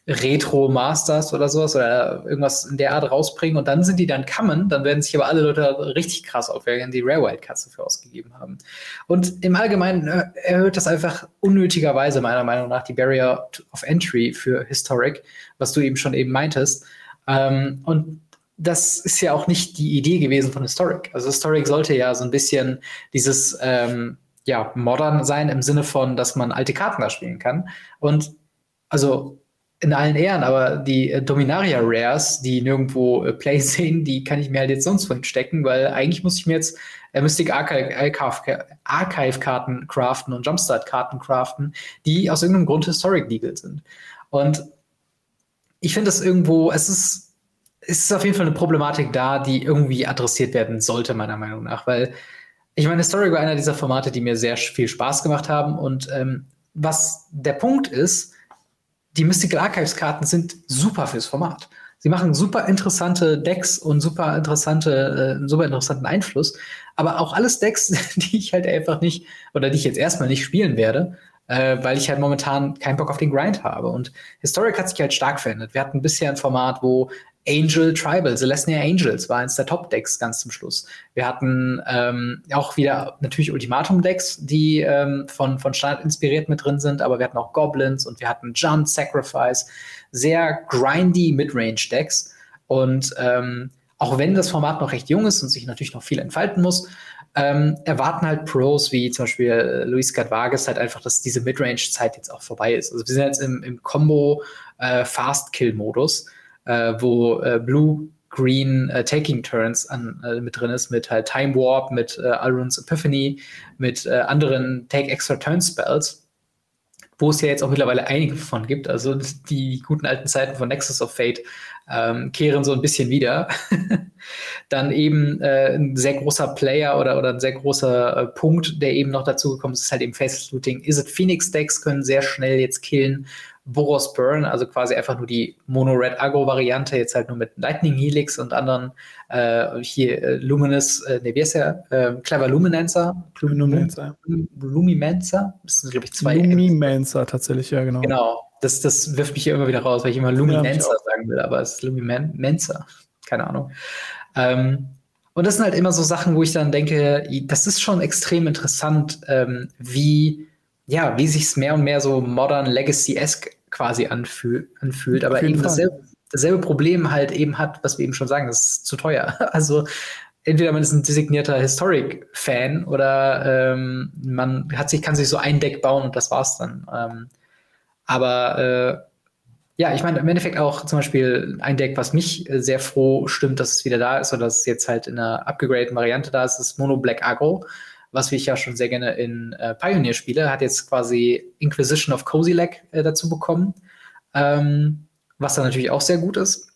Retro Masters oder sowas oder irgendwas in der Art rausbringen und dann sind die dann kommen, dann werden sich aber alle Leute richtig krass aufwärmen, die Rare Wildcards dafür ausgegeben haben. Und im Allgemeinen äh, erhöht das einfach unnötigerweise meiner Meinung nach die Barrier of Entry für Historic, was du eben schon eben meintest. Ähm, und das ist ja auch nicht die Idee gewesen von Historic. Also Historic sollte ja so ein bisschen dieses ähm, ja, modern sein im Sinne von, dass man alte Karten da spielen kann. Und also in allen Ehren, aber die äh, Dominaria Rares, die nirgendwo äh, Play [LAUGHS] sehen, die kann ich mir halt jetzt sonst von stecken, weil eigentlich muss ich mir jetzt äh, Mystic Archive, Archive Karten craften und Jumpstart Karten craften, die aus irgendeinem Grund Historic Legal sind. Und ich finde es irgendwo, es ist, es ist auf jeden Fall eine Problematik da, die irgendwie adressiert werden sollte, meiner Meinung nach, weil ich meine, Historic war einer dieser Formate, die mir sehr viel Spaß gemacht haben und ähm, was der Punkt ist, die Mystical Archives Karten sind super fürs Format. Sie machen super interessante Decks und super interessante, äh, super interessanten Einfluss. Aber auch alles Decks, [LAUGHS] die ich halt einfach nicht, oder die ich jetzt erstmal nicht spielen werde, äh, weil ich halt momentan keinen Bock auf den Grind habe. Und Historic hat sich halt stark verändert. Wir hatten bisher ein Format, wo Angel Tribal, Celestia Angels war eins der Top-Decks ganz zum Schluss. Wir hatten ähm, auch wieder natürlich Ultimatum-Decks, die ähm, von, von Standard inspiriert mit drin sind, aber wir hatten auch Goblins und wir hatten Jump, Sacrifice, sehr grindy Midrange-Decks. Und ähm, auch wenn das Format noch recht jung ist und sich natürlich noch viel entfalten muss, ähm, erwarten halt Pros wie zum Beispiel äh, Luis Gadvages halt einfach, dass diese Midrange-Zeit jetzt auch vorbei ist. Also wir sind jetzt im, im Combo äh, Fast-Kill-Modus äh, wo äh, Blue Green äh, Taking Turns an, äh, mit drin ist, mit halt Time Warp, mit äh, Alrun's Epiphany, mit äh, anderen Take Extra Turn Spells, wo es ja jetzt auch mittlerweile einige von gibt. Also die guten alten Zeiten von Nexus of Fate ähm, kehren so ein bisschen wieder. [LAUGHS] Dann eben äh, ein sehr großer Player oder, oder ein sehr großer äh, Punkt, der eben noch dazu gekommen ist, ist halt eben Faceless Looting. Is it Phoenix Decks können sehr schnell jetzt killen Boros Burn, also quasi einfach nur die Mono-Red Agro-Variante, jetzt halt nur mit Lightning Helix und anderen äh, hier äh, Luminous, äh, ne, wie heißt der? Äh, Clever Luminancer? Luminancer. Lumimancer? Das sind, glaube ich, zwei. Lumimancer tatsächlich, ja, genau. Genau. Das, das wirft mich hier immer wieder raus, weil ich immer Luminancer ja, sagen will, aber es ist Lumimancer. Keine Ahnung. Ähm, und das sind halt immer so Sachen, wo ich dann denke, das ist schon extrem interessant, ähm, wie ja, wie sich es mehr und mehr so modern Legacy-esque quasi anfühl, anfühlt, aber eben dasselbe, dasselbe, Problem halt eben hat, was wir eben schon sagen, das ist zu teuer. [LAUGHS] Also entweder man ist ein designierter Historic-Fan oder ähm, man hat sich, kann sich so ein Deck bauen und das war's dann. Ähm, aber äh, ja, ich meine, im Endeffekt auch zum Beispiel ein Deck, was mich sehr froh stimmt, dass es wieder da ist oder dass es jetzt halt in einer abgegradeten Variante da ist, ist Mono Black Agro was ich ja schon sehr gerne in äh, Pioneer spiele, hat jetzt quasi Inquisition of Cozy Leg äh, dazu bekommen, ähm, was dann natürlich auch sehr gut ist.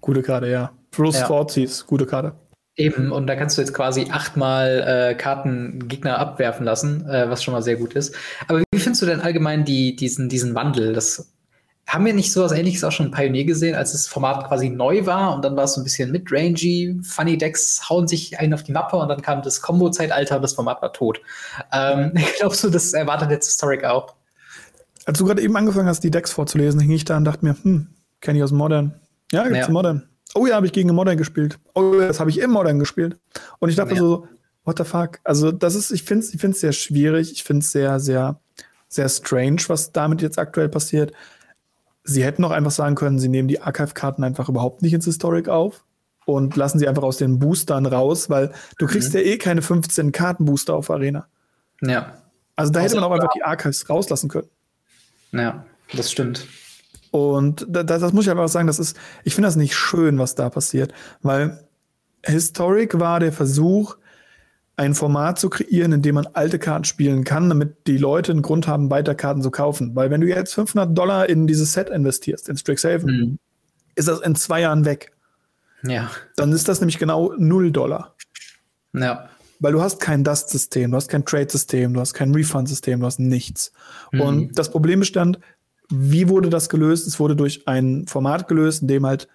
Gute Karte, ja. Bruce ja. Forties, gute Karte. Eben, und da kannst du jetzt quasi achtmal äh, Karten Gegner abwerfen lassen, äh, was schon mal sehr gut ist. Aber wie findest du denn allgemein die, diesen, diesen Wandel? Das haben wir nicht so was ähnliches auch schon Pioneer gesehen, als das Format quasi neu war und dann war es so ein bisschen mid-rangey, Funny Decks hauen sich einen auf die Mappe und dann kam das Combo-Zeitalter und das Format war tot. Ähm, [LAUGHS] glaubst du, das erwartet jetzt Historic auch? Als du gerade eben angefangen hast, die Decks vorzulesen, hing ich da und dachte mir, hm, kenne ich aus Modern. Ja, gibt's ja. Modern. Oh ja, habe ich gegen Modern gespielt. Oh ja, das habe ich im Modern gespielt. Und ich dachte ja. so, what the fuck? Also, das ist, ich finde es ich sehr schwierig. Ich finde es sehr, sehr, sehr strange, was damit jetzt aktuell passiert. Sie hätten auch einfach sagen können, sie nehmen die Archive-Karten einfach überhaupt nicht ins Historic auf und lassen sie einfach aus den Boostern raus, weil du kriegst mhm. ja eh keine 15 Karten-Booster auf Arena. Ja. Also da hätte man auch einfach die Archives rauslassen können. Ja, das stimmt. Und das, das muss ich einfach sagen, das ist, ich finde das nicht schön, was da passiert, weil Historic war der Versuch, ein Format zu kreieren, in dem man alte Karten spielen kann, damit die Leute einen Grund haben, weiter Karten zu kaufen. Weil wenn du jetzt 500 Dollar in dieses Set investierst, in Strixhaven, mhm. ist das in zwei Jahren weg. Ja. Dann ist das nämlich genau 0 Dollar. Ja. Weil du hast kein Dust-System, du hast kein Trade-System, du hast kein Refund-System, du hast nichts. Mhm. Und das Problem bestand, wie wurde das gelöst? Es wurde durch ein Format gelöst, in dem halt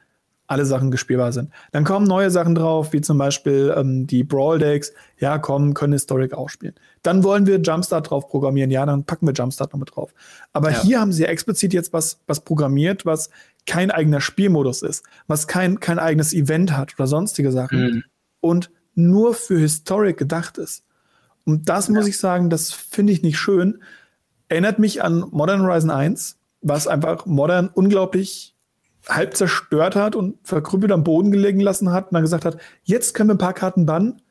alle Sachen gespielbar sind. Dann kommen neue Sachen drauf, wie zum Beispiel ähm, die Brawl-Decks. Ja, kommen, können Historic auch spielen. Dann wollen wir Jumpstart drauf programmieren. Ja, dann packen wir Jumpstart noch mit drauf. Aber ja. hier haben sie explizit jetzt was, was programmiert, was kein eigener Spielmodus ist, was kein, kein eigenes Event hat oder sonstige Sachen mhm. und nur für Historic gedacht ist. Und das ja. muss ich sagen, das finde ich nicht schön. Erinnert mich an Modern Horizon 1, was einfach Modern unglaublich halb zerstört hat und verkrüppelt am Boden gelegen lassen hat und dann gesagt hat, jetzt können wir ein paar Karten bannen,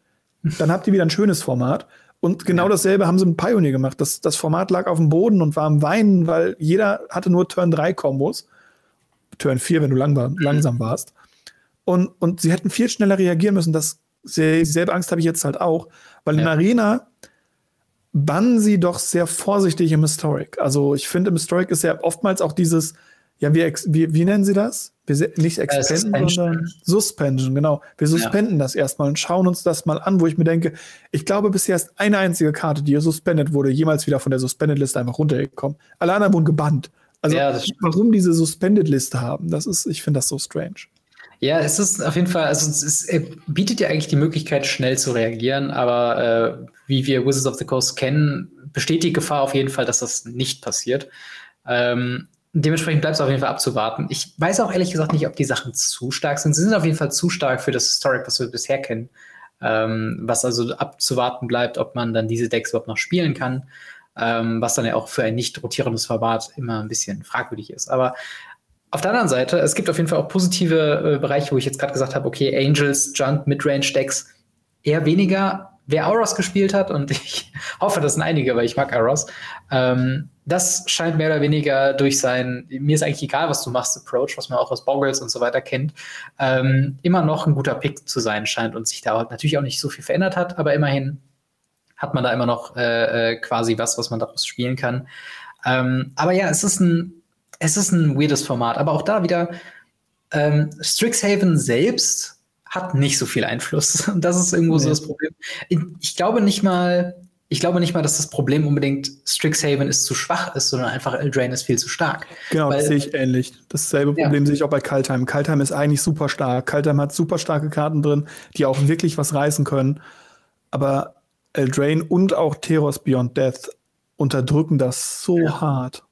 dann habt ihr wieder ein schönes Format. Und genau ja. dasselbe haben sie mit Pioneer gemacht. Das, das Format lag auf dem Boden und war am Weinen, weil jeder hatte nur Turn 3 Kombos. Turn 4, wenn du lang war, langsam warst. Und, und sie hätten viel schneller reagieren müssen. Das, dieselbe Angst habe ich jetzt halt auch, weil ja. in Arena bannen sie doch sehr vorsichtig im Historic. Also ich finde, im Historic ist ja oftmals auch dieses, ja, wie, wie, wie nennen sie das? Wir, nicht Expenden, äh, sondern Suspension, genau. Wir suspenden ja. das erstmal und schauen uns das mal an, wo ich mir denke, ich glaube, bisher ist eine einzige Karte, die suspendet wurde, jemals wieder von der Suspended-Liste einfach runtergekommen. Alle anderen wurden gebannt. Also, ja, warum diese Suspended-Liste haben, das ist, ich finde das so strange. Ja, es ist auf jeden Fall, also es, ist, es bietet ja eigentlich die Möglichkeit, schnell zu reagieren, aber äh, wie wir Wizards of the Coast kennen, besteht die Gefahr auf jeden Fall, dass das nicht passiert. Ähm, dementsprechend bleibt es auf jeden Fall abzuwarten. Ich weiß auch ehrlich gesagt nicht, ob die Sachen zu stark sind. Sie sind auf jeden Fall zu stark für das Historic, was wir bisher kennen. Ähm, was also abzuwarten bleibt, ob man dann diese Decks überhaupt noch spielen kann. Ähm, was dann ja auch für ein nicht rotierendes Format immer ein bisschen fragwürdig ist. Aber auf der anderen Seite, es gibt auf jeden Fall auch positive äh, Bereiche, wo ich jetzt gerade gesagt habe, okay, Angels, Junk, Midrange Decks eher weniger. Wer Auros gespielt hat, und [LAUGHS] ich hoffe, das sind einige, weil ich mag Auros, ähm, das scheint mehr oder weniger durch sein, mir ist eigentlich egal, was du machst, Approach, was man auch aus Boggles und so weiter kennt, ähm, immer noch ein guter Pick zu sein scheint und sich da natürlich auch nicht so viel verändert hat, aber immerhin hat man da immer noch äh, äh, quasi was, was man daraus spielen kann. Ähm, aber ja, es ist ein, es ist ein weirdes Format, aber auch da wieder, ähm, Strixhaven selbst hat nicht so viel Einfluss. [LAUGHS] Und das ist irgendwo nee. so das Problem. Ich, glaube nicht mal, ich glaube nicht mal, dass das Problem unbedingt Strixhaven ist zu schwach ist, sondern einfach Eldraine ist viel zu stark. Genau, Weil, das sehe ich ähnlich. Dasselbe Problem ja. sehe ich auch bei Kaltheim. Kaltheim ist eigentlich super stark. Kaltheim hat super starke Karten drin, die auch wirklich was reißen können. Aber Eldraine und auch Teros Beyond Death unterdrücken das so ja. hart.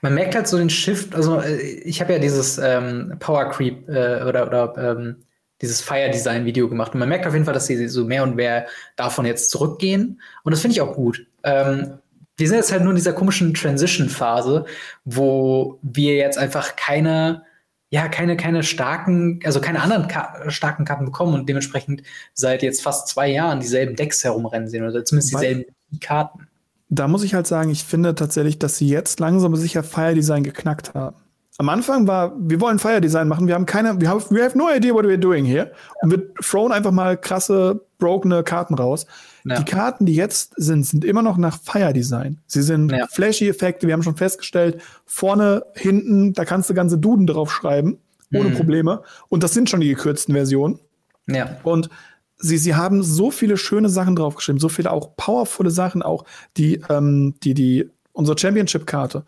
Man merkt halt so den Shift, also äh, ich habe ja dieses ähm, Power Creep äh, oder, oder ähm, dieses Fire Design Video gemacht. Und man merkt auf jeden Fall, dass sie so mehr und mehr davon jetzt zurückgehen. Und das finde ich auch gut. Ähm, wir sind jetzt halt nur in dieser komischen Transition-Phase, wo wir jetzt einfach keine, ja, keine, keine starken, also keine anderen Ka starken Karten bekommen und dementsprechend seit jetzt fast zwei Jahren dieselben Decks herumrennen sehen oder zumindest dieselben Karten. Da muss ich halt sagen, ich finde tatsächlich, dass sie jetzt langsam sicher Fire Design geknackt haben am Anfang war, wir wollen Fire Design machen, wir haben keine, wir have, we have no idea what we're doing here. Und wir thrown einfach mal krasse, brokene Karten raus. Ja. Die Karten, die jetzt sind, sind immer noch nach Fire Design. Sie sind ja. flashy Effekte, wir haben schon festgestellt, vorne, hinten, da kannst du ganze Duden drauf schreiben, ohne mhm. Probleme. Und das sind schon die gekürzten Versionen. Ja. Und sie, sie haben so viele schöne Sachen draufgeschrieben, so viele auch powervolle Sachen, auch die, ähm, die, die, unsere Championship-Karte.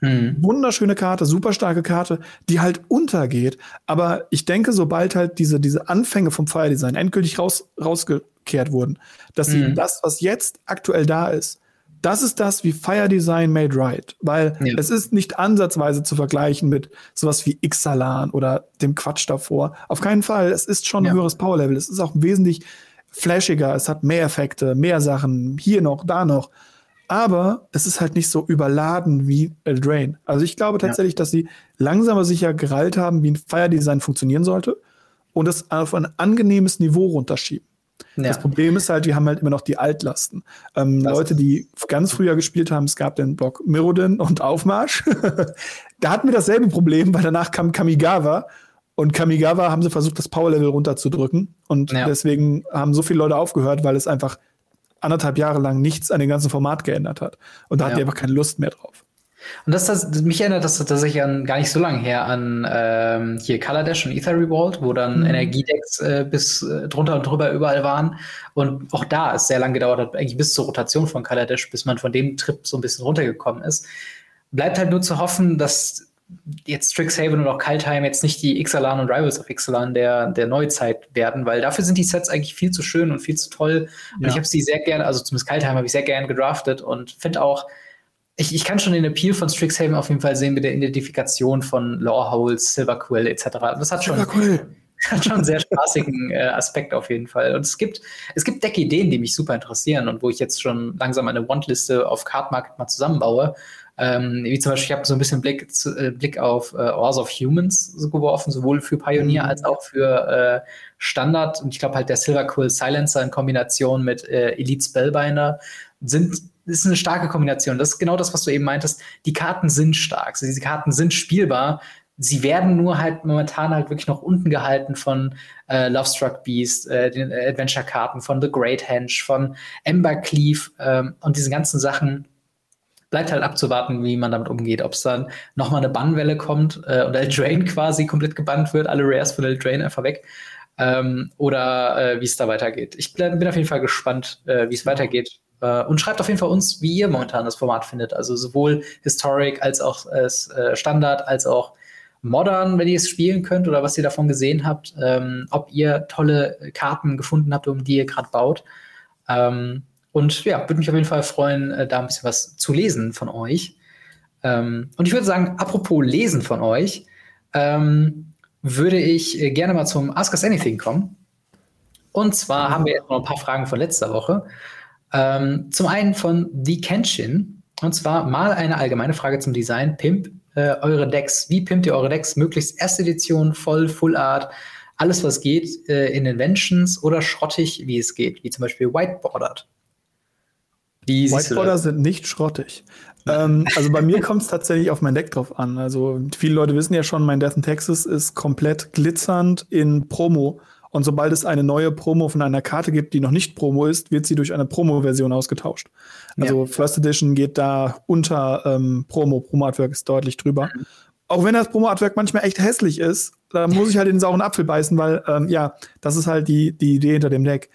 Mhm. Wunderschöne Karte, super starke Karte, die halt untergeht. Aber ich denke, sobald halt diese, diese Anfänge vom Fire Design endgültig raus, rausgekehrt wurden, dass sie mhm. das, was jetzt aktuell da ist, das ist das wie Fire Design made right. Weil ja. es ist nicht ansatzweise zu vergleichen mit sowas wie Ixalan oder dem Quatsch davor. Auf keinen Fall. Es ist schon ein ja. höheres Power Level. Es ist auch wesentlich flashiger. Es hat mehr Effekte, mehr Sachen. Hier noch, da noch aber es ist halt nicht so überladen wie Eldraine. Also ich glaube tatsächlich, ja. dass sie langsam aber sicher gerallt haben, wie ein Fire Design funktionieren sollte und es auf ein angenehmes Niveau runterschieben. Ja. Das Problem ist halt, wir haben halt immer noch die Altlasten. Ähm, Leute, die ganz früher gespielt haben, es gab den Block Mirrodin und Aufmarsch. [LAUGHS] da hatten wir dasselbe Problem, weil danach kam Kamigawa und Kamigawa haben sie versucht, das Power-Level runterzudrücken. Und ja. deswegen haben so viele Leute aufgehört, weil es einfach anderthalb Jahre lang nichts an dem ganzen Format geändert hat. Und da ja. hat die einfach keine Lust mehr drauf. Und das, das mich erinnert das tatsächlich an gar nicht so lange her an ähm, hier Color Dash und Ether Revolt, wo dann mhm. Energiedecks äh, bis äh, drunter und drüber überall waren. Und auch da ist sehr lange gedauert hat, eigentlich bis zur Rotation von Color Dash, bis man von dem Trip so ein bisschen runtergekommen ist. Bleibt halt nur zu hoffen, dass jetzt Strixhaven und auch Kaltheim jetzt nicht die Ixalan und Rivals of Ixalan der, der Neuzeit werden, weil dafür sind die Sets eigentlich viel zu schön und viel zu toll. Und ja. ich habe sie sehr gerne, also zumindest Kaltheim habe ich sehr gerne gedraftet und finde auch, ich, ich kann schon den Appeal von Strixhaven auf jeden Fall sehen mit der Identifikation von Loreholes, Silverquill etc. Das hat schon, [LAUGHS] hat schon einen sehr spaßigen äh, Aspekt auf jeden Fall. Und es gibt, es gibt Deckideen, die mich super interessieren und wo ich jetzt schon langsam eine Want-Liste auf Card Market mal zusammenbaue. Ähm, wie zum Beispiel, ich habe so ein bisschen Blick, zu, äh, Blick auf äh, Wars of Humans so geworfen, sowohl für Pioneer mhm. als auch für äh, Standard. Und ich glaube halt der Silver Quill Silencer in Kombination mit äh, Elite Spellbinder sind ist eine starke Kombination. Das ist genau das, was du eben meintest. Die Karten sind stark. Also diese Karten sind spielbar. Sie werden nur halt momentan halt wirklich noch unten gehalten von äh, Lovestruck Beast, äh, den Adventure-Karten, von The Great Henge, von Ember Cleave ähm, und diesen ganzen Sachen. Bleibt halt abzuwarten, wie man damit umgeht. Ob es dann nochmal eine Bannwelle kommt äh, und Eldraine quasi komplett gebannt wird, alle Rares von Eldraine einfach weg. Ähm, oder äh, wie es da weitergeht. Ich bin auf jeden Fall gespannt, äh, wie es weitergeht. Äh, und schreibt auf jeden Fall uns, wie ihr momentan das Format findet. Also sowohl Historic als auch äh, Standard, als auch Modern, wenn ihr es spielen könnt oder was ihr davon gesehen habt. Ähm, ob ihr tolle Karten gefunden habt, um die ihr gerade baut. Ähm, und ja, würde mich auf jeden Fall freuen, äh, da ein bisschen was zu lesen von euch. Ähm, und ich würde sagen, apropos Lesen von euch, ähm, würde ich äh, gerne mal zum Ask Us Anything kommen. Und zwar haben wir jetzt noch ein paar Fragen von letzter Woche. Ähm, zum einen von The Kenshin. Und zwar mal eine allgemeine Frage zum Design. Pimp äh, eure Decks. Wie pimpt ihr eure Decks? Möglichst erste Edition, voll, Full Art, alles was geht äh, in Inventions oder schrottig, wie es geht, wie zum Beispiel Whiteboarded. Wie Whiteboarder sind nicht schrottig. ähm, also bei mir kommt es tatsächlich auf mein Deck drauf an. Also viele Leute wissen ja schon, mein Death in Texas ist komplett glitzernd in Promo. Und sobald es eine neue Promo von einer Karte gibt, die noch nicht Promo ist, wird sie durch eine Promo-Version ausgetauscht. Also ja. First Edition geht da unter ähm, Promo. Promo-Artwork ist deutlich drüber. Mhm. Auch wenn das Promo-Artwork manchmal echt hässlich ist, da muss ich halt den sauren Apfel beißen, weil ähm, ja, das ist halt die, die Idee hinter dem Deck.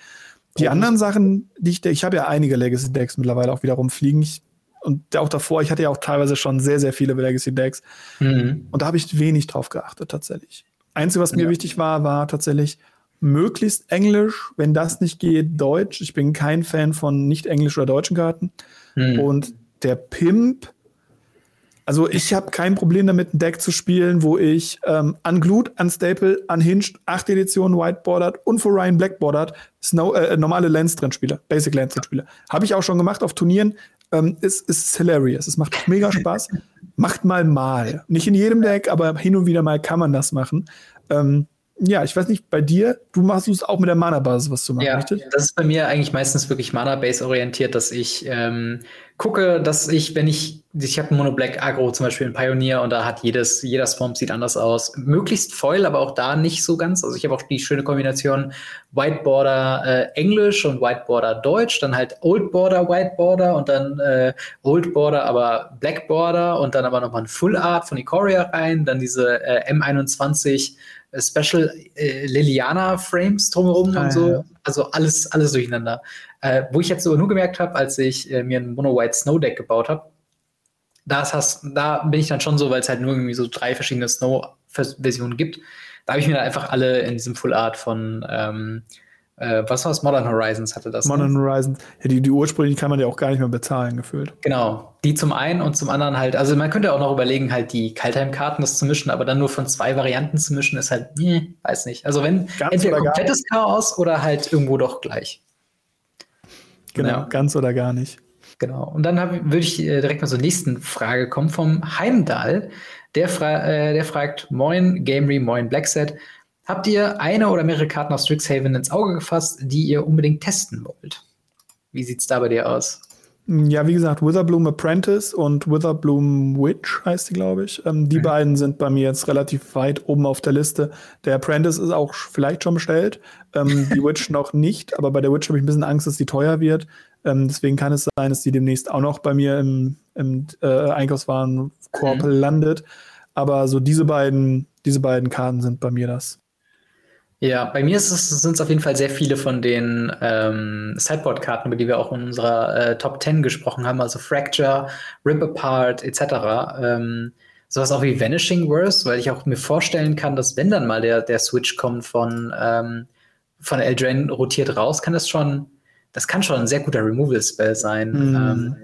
Die anderen Sachen, die ich, ich habe ja einige Legacy-Decks mittlerweile auch wieder rumfliegen. Ich, und auch davor, ich hatte ja auch teilweise schon sehr, sehr viele Legacy-Decks. Mhm. Und da habe ich wenig drauf geachtet, tatsächlich. Einzige, was mir ja. wichtig war, war tatsächlich, möglichst Englisch, wenn das nicht geht, Deutsch. Ich bin kein Fan von nicht Englisch oder deutschen Karten. Hm. Und der Pimp, also ich habe kein Problem damit, ein Deck zu spielen, wo ich ähm, Unglued, Unstable, Unhinged, 8 Edition, Whiteboarded und for Ryan Blackboarded Snow, äh, normale Lens drin spiele, Basic Lens drin spiele. Habe ich auch schon gemacht auf Turnieren. Ähm, ist, ist hilarious. Es macht mega [LAUGHS] Spaß. macht mal mal. Nicht in jedem Deck, aber hin und wieder mal kann man das machen. Ähm, ja, ich weiß nicht, bei dir, du machst es auch mit der Mana-Basis was zu machen, ja, richtig? Das ist bei mir eigentlich meistens wirklich Mana-Base orientiert, dass ich ähm, gucke, dass ich, wenn ich, ich habe Mono Black Agro zum Beispiel in Pioneer und da hat jedes, jeder Swamp sieht anders aus. Möglichst Foil, aber auch da nicht so ganz. Also ich habe auch die schöne Kombination White Border äh, Englisch und White Border Deutsch, dann halt Old Border White Border und dann äh, Old Border aber Black Border und dann aber nochmal ein Full Art von Ikoria rein, dann diese äh, M21 Special äh, Liliana Frames drumherum ah, und so. Ja. Also alles, alles durcheinander. Äh, wo ich jetzt so nur gemerkt habe, als ich äh, mir ein Mono White Snow Deck gebaut habe, hast, da bin ich dann schon so, weil es halt nur irgendwie so drei verschiedene Snow-Versionen gibt. Da habe ich mir dann einfach alle in diesem Full Art von ähm, äh, was war es? Modern Horizons hatte das. Ne? Modern ne? Horizons. Ja, die, die ursprünglichen kann man ja auch gar nicht mehr bezahlen, gefühlt. Genau. Die zum einen und zum anderen halt, also man könnte auch noch überlegen, halt die Kaltheim-Karten das zu mischen, aber dann nur von zwei Varianten zu mischen, ist halt, nee, weiß nicht. Also wenn ganz entweder komplettes Chaos oder halt irgendwo doch gleich. Genau, ja. ganz oder gar nicht. Genau. Und dann würde ich äh, direkt mal zur nächsten Frage kommen vom Heimdall. Der, fra äh, der fragt: Moin, Gamery, moin, Blackset. Habt ihr eine oder mehrere Karten aus Strixhaven ins Auge gefasst, die ihr unbedingt testen wollt? Wie sieht's da bei dir aus? Ja, wie gesagt, Witherbloom Apprentice und Witherbloom Witch heißt die, glaube ich. Ähm, die mhm. beiden sind bei mir jetzt relativ weit oben auf der Liste. Der Apprentice ist auch vielleicht schon bestellt, ähm, die [LAUGHS] Witch noch nicht, aber bei der Witch habe ich ein bisschen Angst, dass die teuer wird. Ähm, deswegen kann es sein, dass die demnächst auch noch bei mir im, im äh, Einkaufswarenkorb mhm. landet. Aber so diese beiden, diese beiden Karten sind bei mir das. Ja, bei mir sind es auf jeden Fall sehr viele von den ähm, Sideboard-Karten, über die wir auch in unserer äh, Top 10 gesprochen haben, also Fracture, Rip Apart etc. Ähm, sowas auch wie Vanishing Worse, weil ich auch mir vorstellen kann, dass wenn dann mal der, der Switch kommt von, ähm, von Eldraine rotiert raus, kann das schon, das kann schon ein sehr guter Removal-Spell sein. Mm. Ähm,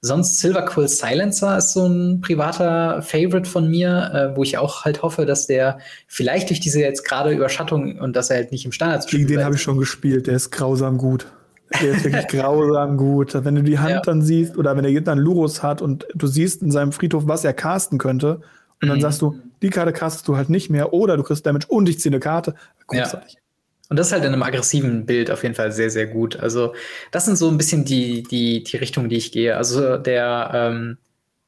sonst Silver Quill Silencer ist so ein privater Favorite von mir, äh, wo ich auch halt hoffe, dass der vielleicht durch diese jetzt gerade Überschattung und dass er halt nicht im Standard Gegen den habe ich schon gespielt, der ist grausam gut. Der ist wirklich [LAUGHS] grausam gut. Wenn du die Hand ja. dann siehst oder wenn der Gegner einen Lurus hat und du siehst in seinem Friedhof, was er casten könnte, und dann mhm. sagst du, die Karte castest du halt nicht mehr oder du kriegst Damage und ich ziehe eine Karte. Großartig. Ja. Und das ist halt in einem aggressiven Bild auf jeden Fall sehr, sehr gut. Also, das sind so ein bisschen die, die, die Richtungen, die ich gehe. Also, der ähm,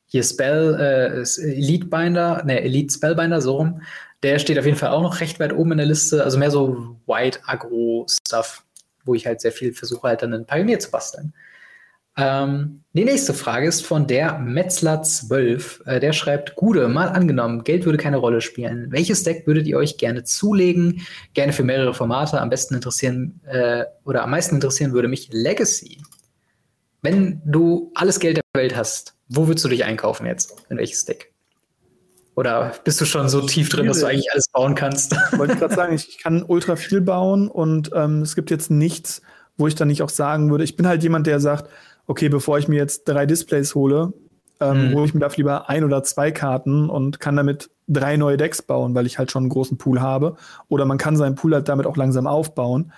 hier Spell, äh, Elite Binder, ne, Elite Spellbinder, so rum, der steht auf jeden Fall auch noch recht weit oben in der Liste. Also mehr so White Agro Stuff wo ich halt sehr viel versuche, halt dann einen Pionier zu basteln. Ähm, die nächste Frage ist von der Metzler12. Äh, der schreibt: Gude, mal angenommen, Geld würde keine Rolle spielen. Welches Deck würdet ihr euch gerne zulegen? Gerne für mehrere Formate. Am besten interessieren äh, oder am meisten interessieren würde mich Legacy. Wenn du alles Geld der Welt hast, wo würdest du dich einkaufen jetzt? In welches Deck? Oder bist du schon so tief drin, dass du eigentlich alles bauen kannst? Wollte ich gerade sagen, ich, ich, kann ultra viel bauen und ähm, es gibt jetzt nichts, wo ich dann nicht auch sagen würde, ich bin halt jemand, der sagt, okay, bevor ich mir jetzt drei Displays hole, ähm, mhm. hole ich mir dafür lieber ein oder zwei Karten und kann damit drei neue Decks bauen, weil ich halt schon einen großen Pool habe. Oder man kann seinen Pool halt damit auch langsam aufbauen.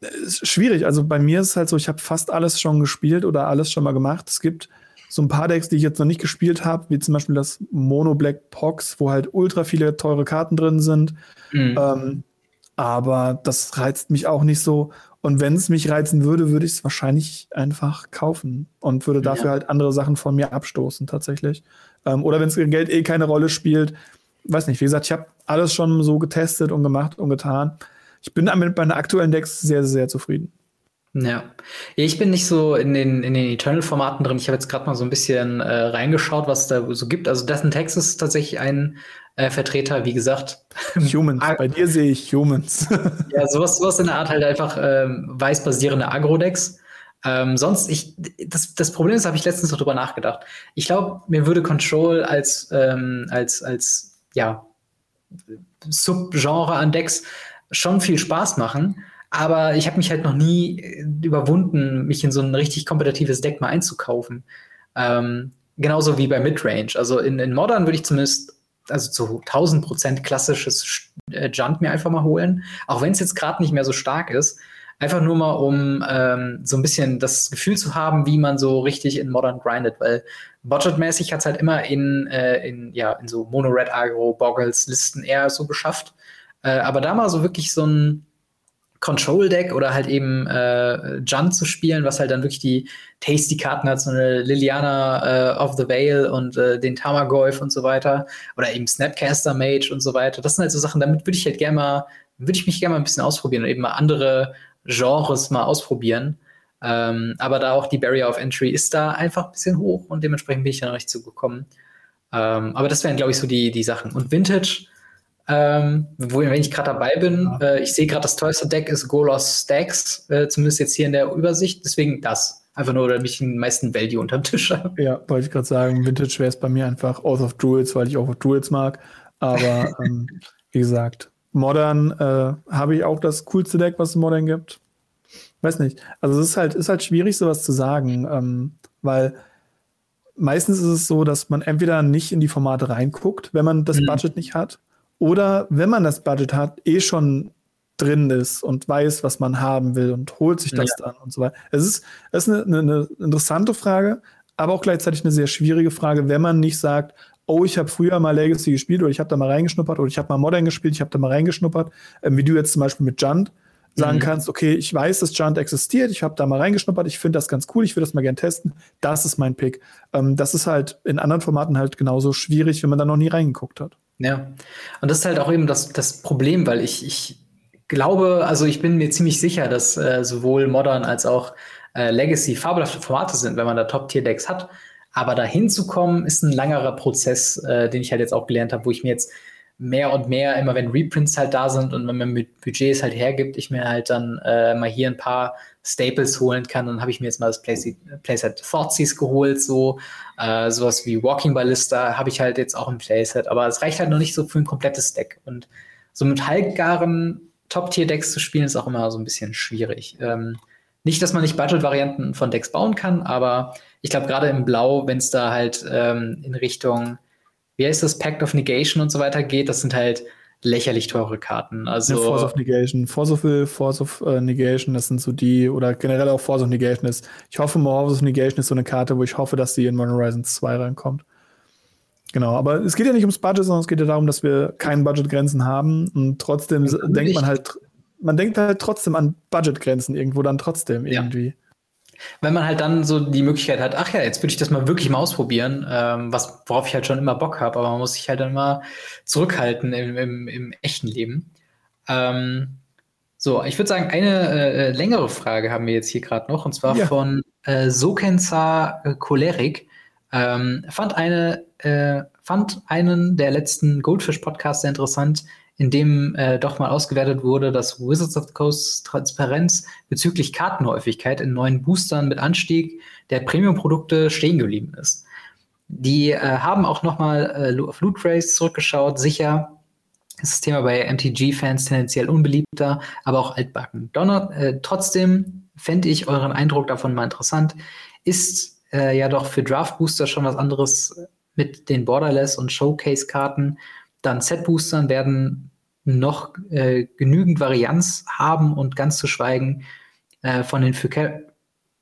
Ist schwierig. Also bei mir ist es halt so, ich habe fast alles schon gespielt oder alles schon mal gemacht. Es gibt so ein paar Decks, die ich jetzt noch nicht gespielt habe, wie zum Beispiel das Mono Black Pox, wo halt ultra viele teure Karten drin sind. Mhm. Ähm, aber das reizt mich auch nicht so. Und wenn es mich reizen würde, würde ich es wahrscheinlich einfach kaufen und würde dafür ja. halt andere Sachen von mir abstoßen, tatsächlich. Ähm, oder wenn es Geld eh keine Rolle spielt, weiß nicht. Wie gesagt, ich habe alles schon so getestet und gemacht und getan. Ich bin damit bei den aktuellen Decks sehr, sehr zufrieden. Ja. Ich bin nicht so in den, in den Eternal-Formaten drin. Ich habe jetzt gerade mal so ein bisschen äh, reingeschaut, was da so gibt. Also Death and Texas ist tatsächlich ein äh, Vertreter, wie gesagt. [LAUGHS] Humans. Bei dir sehe ich Humans. [LAUGHS] ja, sowas, sowas in der Art halt einfach ähm, weiß-basierende Agro-Decks. Ähm, sonst, ich, das, das Problem ist, habe ich letztens noch drüber nachgedacht. Ich glaube, mir würde Control als, ähm, als, als, ja, Subgenre an Decks schon viel Spaß machen. Aber ich habe mich halt noch nie äh, überwunden, mich in so ein richtig kompetitives Deck mal einzukaufen. Ähm, genauso wie bei Midrange. Also in, in Modern würde ich zumindest also zu 1000 Prozent klassisches äh, Junt mir einfach mal holen. Auch wenn es jetzt gerade nicht mehr so stark ist. Einfach nur mal, um ähm, so ein bisschen das Gefühl zu haben, wie man so richtig in Modern grindet. Weil budgetmäßig hat es halt immer in, äh, in, ja, in so Mono-Red Agro, Boggles, Listen eher so geschafft. Äh, aber da mal so wirklich so ein Control-Deck oder halt eben äh, Junt zu spielen, was halt dann wirklich die Tasty-Karten hat, so eine Liliana äh, of the Veil und äh, den Tamagolf und so weiter. Oder eben Snapcaster Mage und so weiter. Das sind halt so Sachen, damit würde ich halt gerne mal, würde ich mich gerne mal ein bisschen ausprobieren und eben mal andere Genres mal ausprobieren. Ähm, aber da auch die Barrier of Entry ist da einfach ein bisschen hoch und dementsprechend bin ich da noch nicht zugekommen. Ähm, aber das wären, glaube ich, so die, die Sachen. Und Vintage, ähm, wo, wenn ich gerade dabei bin, ja. äh, ich sehe gerade, das teuerste Deck ist Golos Stacks, äh, zumindest jetzt hier in der Übersicht. Deswegen das. Einfach nur, damit ich den meisten Value unterm Tisch habe. Ja, wollte ich gerade sagen, Vintage wäre es bei mir einfach Oath of Druids, weil ich auch Druids mag. Aber [LAUGHS] ähm, wie gesagt, Modern äh, habe ich auch das coolste Deck, was es Modern gibt. Weiß nicht. Also es ist halt, ist halt schwierig, sowas zu sagen, ähm, weil meistens ist es so, dass man entweder nicht in die Formate reinguckt, wenn man das mhm. Budget nicht hat, oder wenn man das Budget hat, eh schon drin ist und weiß, was man haben will und holt sich das ja. dann und so weiter. Es ist, es ist eine, eine, interessante Frage, aber auch gleichzeitig eine sehr schwierige Frage, wenn man nicht sagt, oh, ich habe früher mal Legacy gespielt oder ich habe da mal reingeschnuppert oder ich habe mal Modern gespielt, ich habe da mal reingeschnuppert, ähm, wie du jetzt zum Beispiel mit Junt sagen mhm. kannst, okay, ich weiß, dass Junt existiert, ich habe da mal reingeschnuppert, ich finde das ganz cool, ich würde das mal gern testen, das ist mein Pick. Ähm, das ist halt in anderen Formaten halt genauso schwierig, wenn man da noch nie reingeguckt hat. Ja, und das ist halt auch eben das, das Problem, weil ich, ich glaube, also ich bin mir ziemlich sicher, dass äh, sowohl Modern als auch äh, Legacy fabelhafte Formate sind, wenn man da Top-Tier-Decks hat. Aber dahin zu kommen, ist ein langerer Prozess, äh, den ich halt jetzt auch gelernt habe, wo ich mir jetzt mehr und mehr, immer wenn Reprints halt da sind und wenn man mit Budgets halt hergibt, ich mir halt dann äh, mal hier ein paar Staples holen kann. Dann habe ich mir jetzt mal das Playset, Playset geholt, so äh, sowas wie Walking Ballista habe ich halt jetzt auch im Playset, aber es reicht halt noch nicht so für ein komplettes Deck. Und so mit halbgaren Top-Tier-Decks zu spielen, ist auch immer so ein bisschen schwierig. Ähm, nicht, dass man nicht Budget-Varianten von Decks bauen kann, aber ich glaube, gerade im Blau, wenn es da halt ähm, in Richtung, wie heißt das, Pact of Negation und so weiter geht, das sind halt lächerlich teure Karten. Also ja, Force of Negation, Force of Will, Force of uh, Negation, das sind so die, oder generell auch Force of Negation ist. Ich hoffe, Force of Negation ist so eine Karte, wo ich hoffe, dass sie in Modern Horizons 2 reinkommt. Genau, aber es geht ja nicht ums Budget, sondern es geht ja darum, dass wir keine Budgetgrenzen haben und trotzdem denkt man halt, man denkt halt trotzdem an Budgetgrenzen irgendwo dann trotzdem irgendwie. Ja. Wenn man halt dann so die Möglichkeit hat, ach ja, jetzt würde ich das mal wirklich mal ausprobieren, ähm, was, worauf ich halt schon immer Bock habe, aber man muss sich halt dann mal zurückhalten im, im, im echten Leben. Ähm, so, ich würde sagen, eine äh, längere Frage haben wir jetzt hier gerade noch, und zwar ja. von äh, Sokenza Cholerik. Ähm, fand, eine, äh, fand einen der letzten Goldfish-Podcasts sehr interessant, in dem äh, doch mal ausgewertet wurde, dass Wizards of the Coast Transparenz bezüglich Kartenhäufigkeit in neuen Boostern mit Anstieg der Premium-Produkte stehen geblieben ist. Die äh, haben auch noch mal äh, auf Loot Race zurückgeschaut. Sicher ist das Thema bei MTG-Fans tendenziell unbeliebter, aber auch altbacken. Donner, äh, trotzdem fände ich euren Eindruck davon mal interessant. Ist äh, ja doch für Draft Booster schon was anderes mit den Borderless und Showcase-Karten. Dann Set-Boostern werden noch äh, genügend Varianz haben und ganz zu schweigen äh, von den für,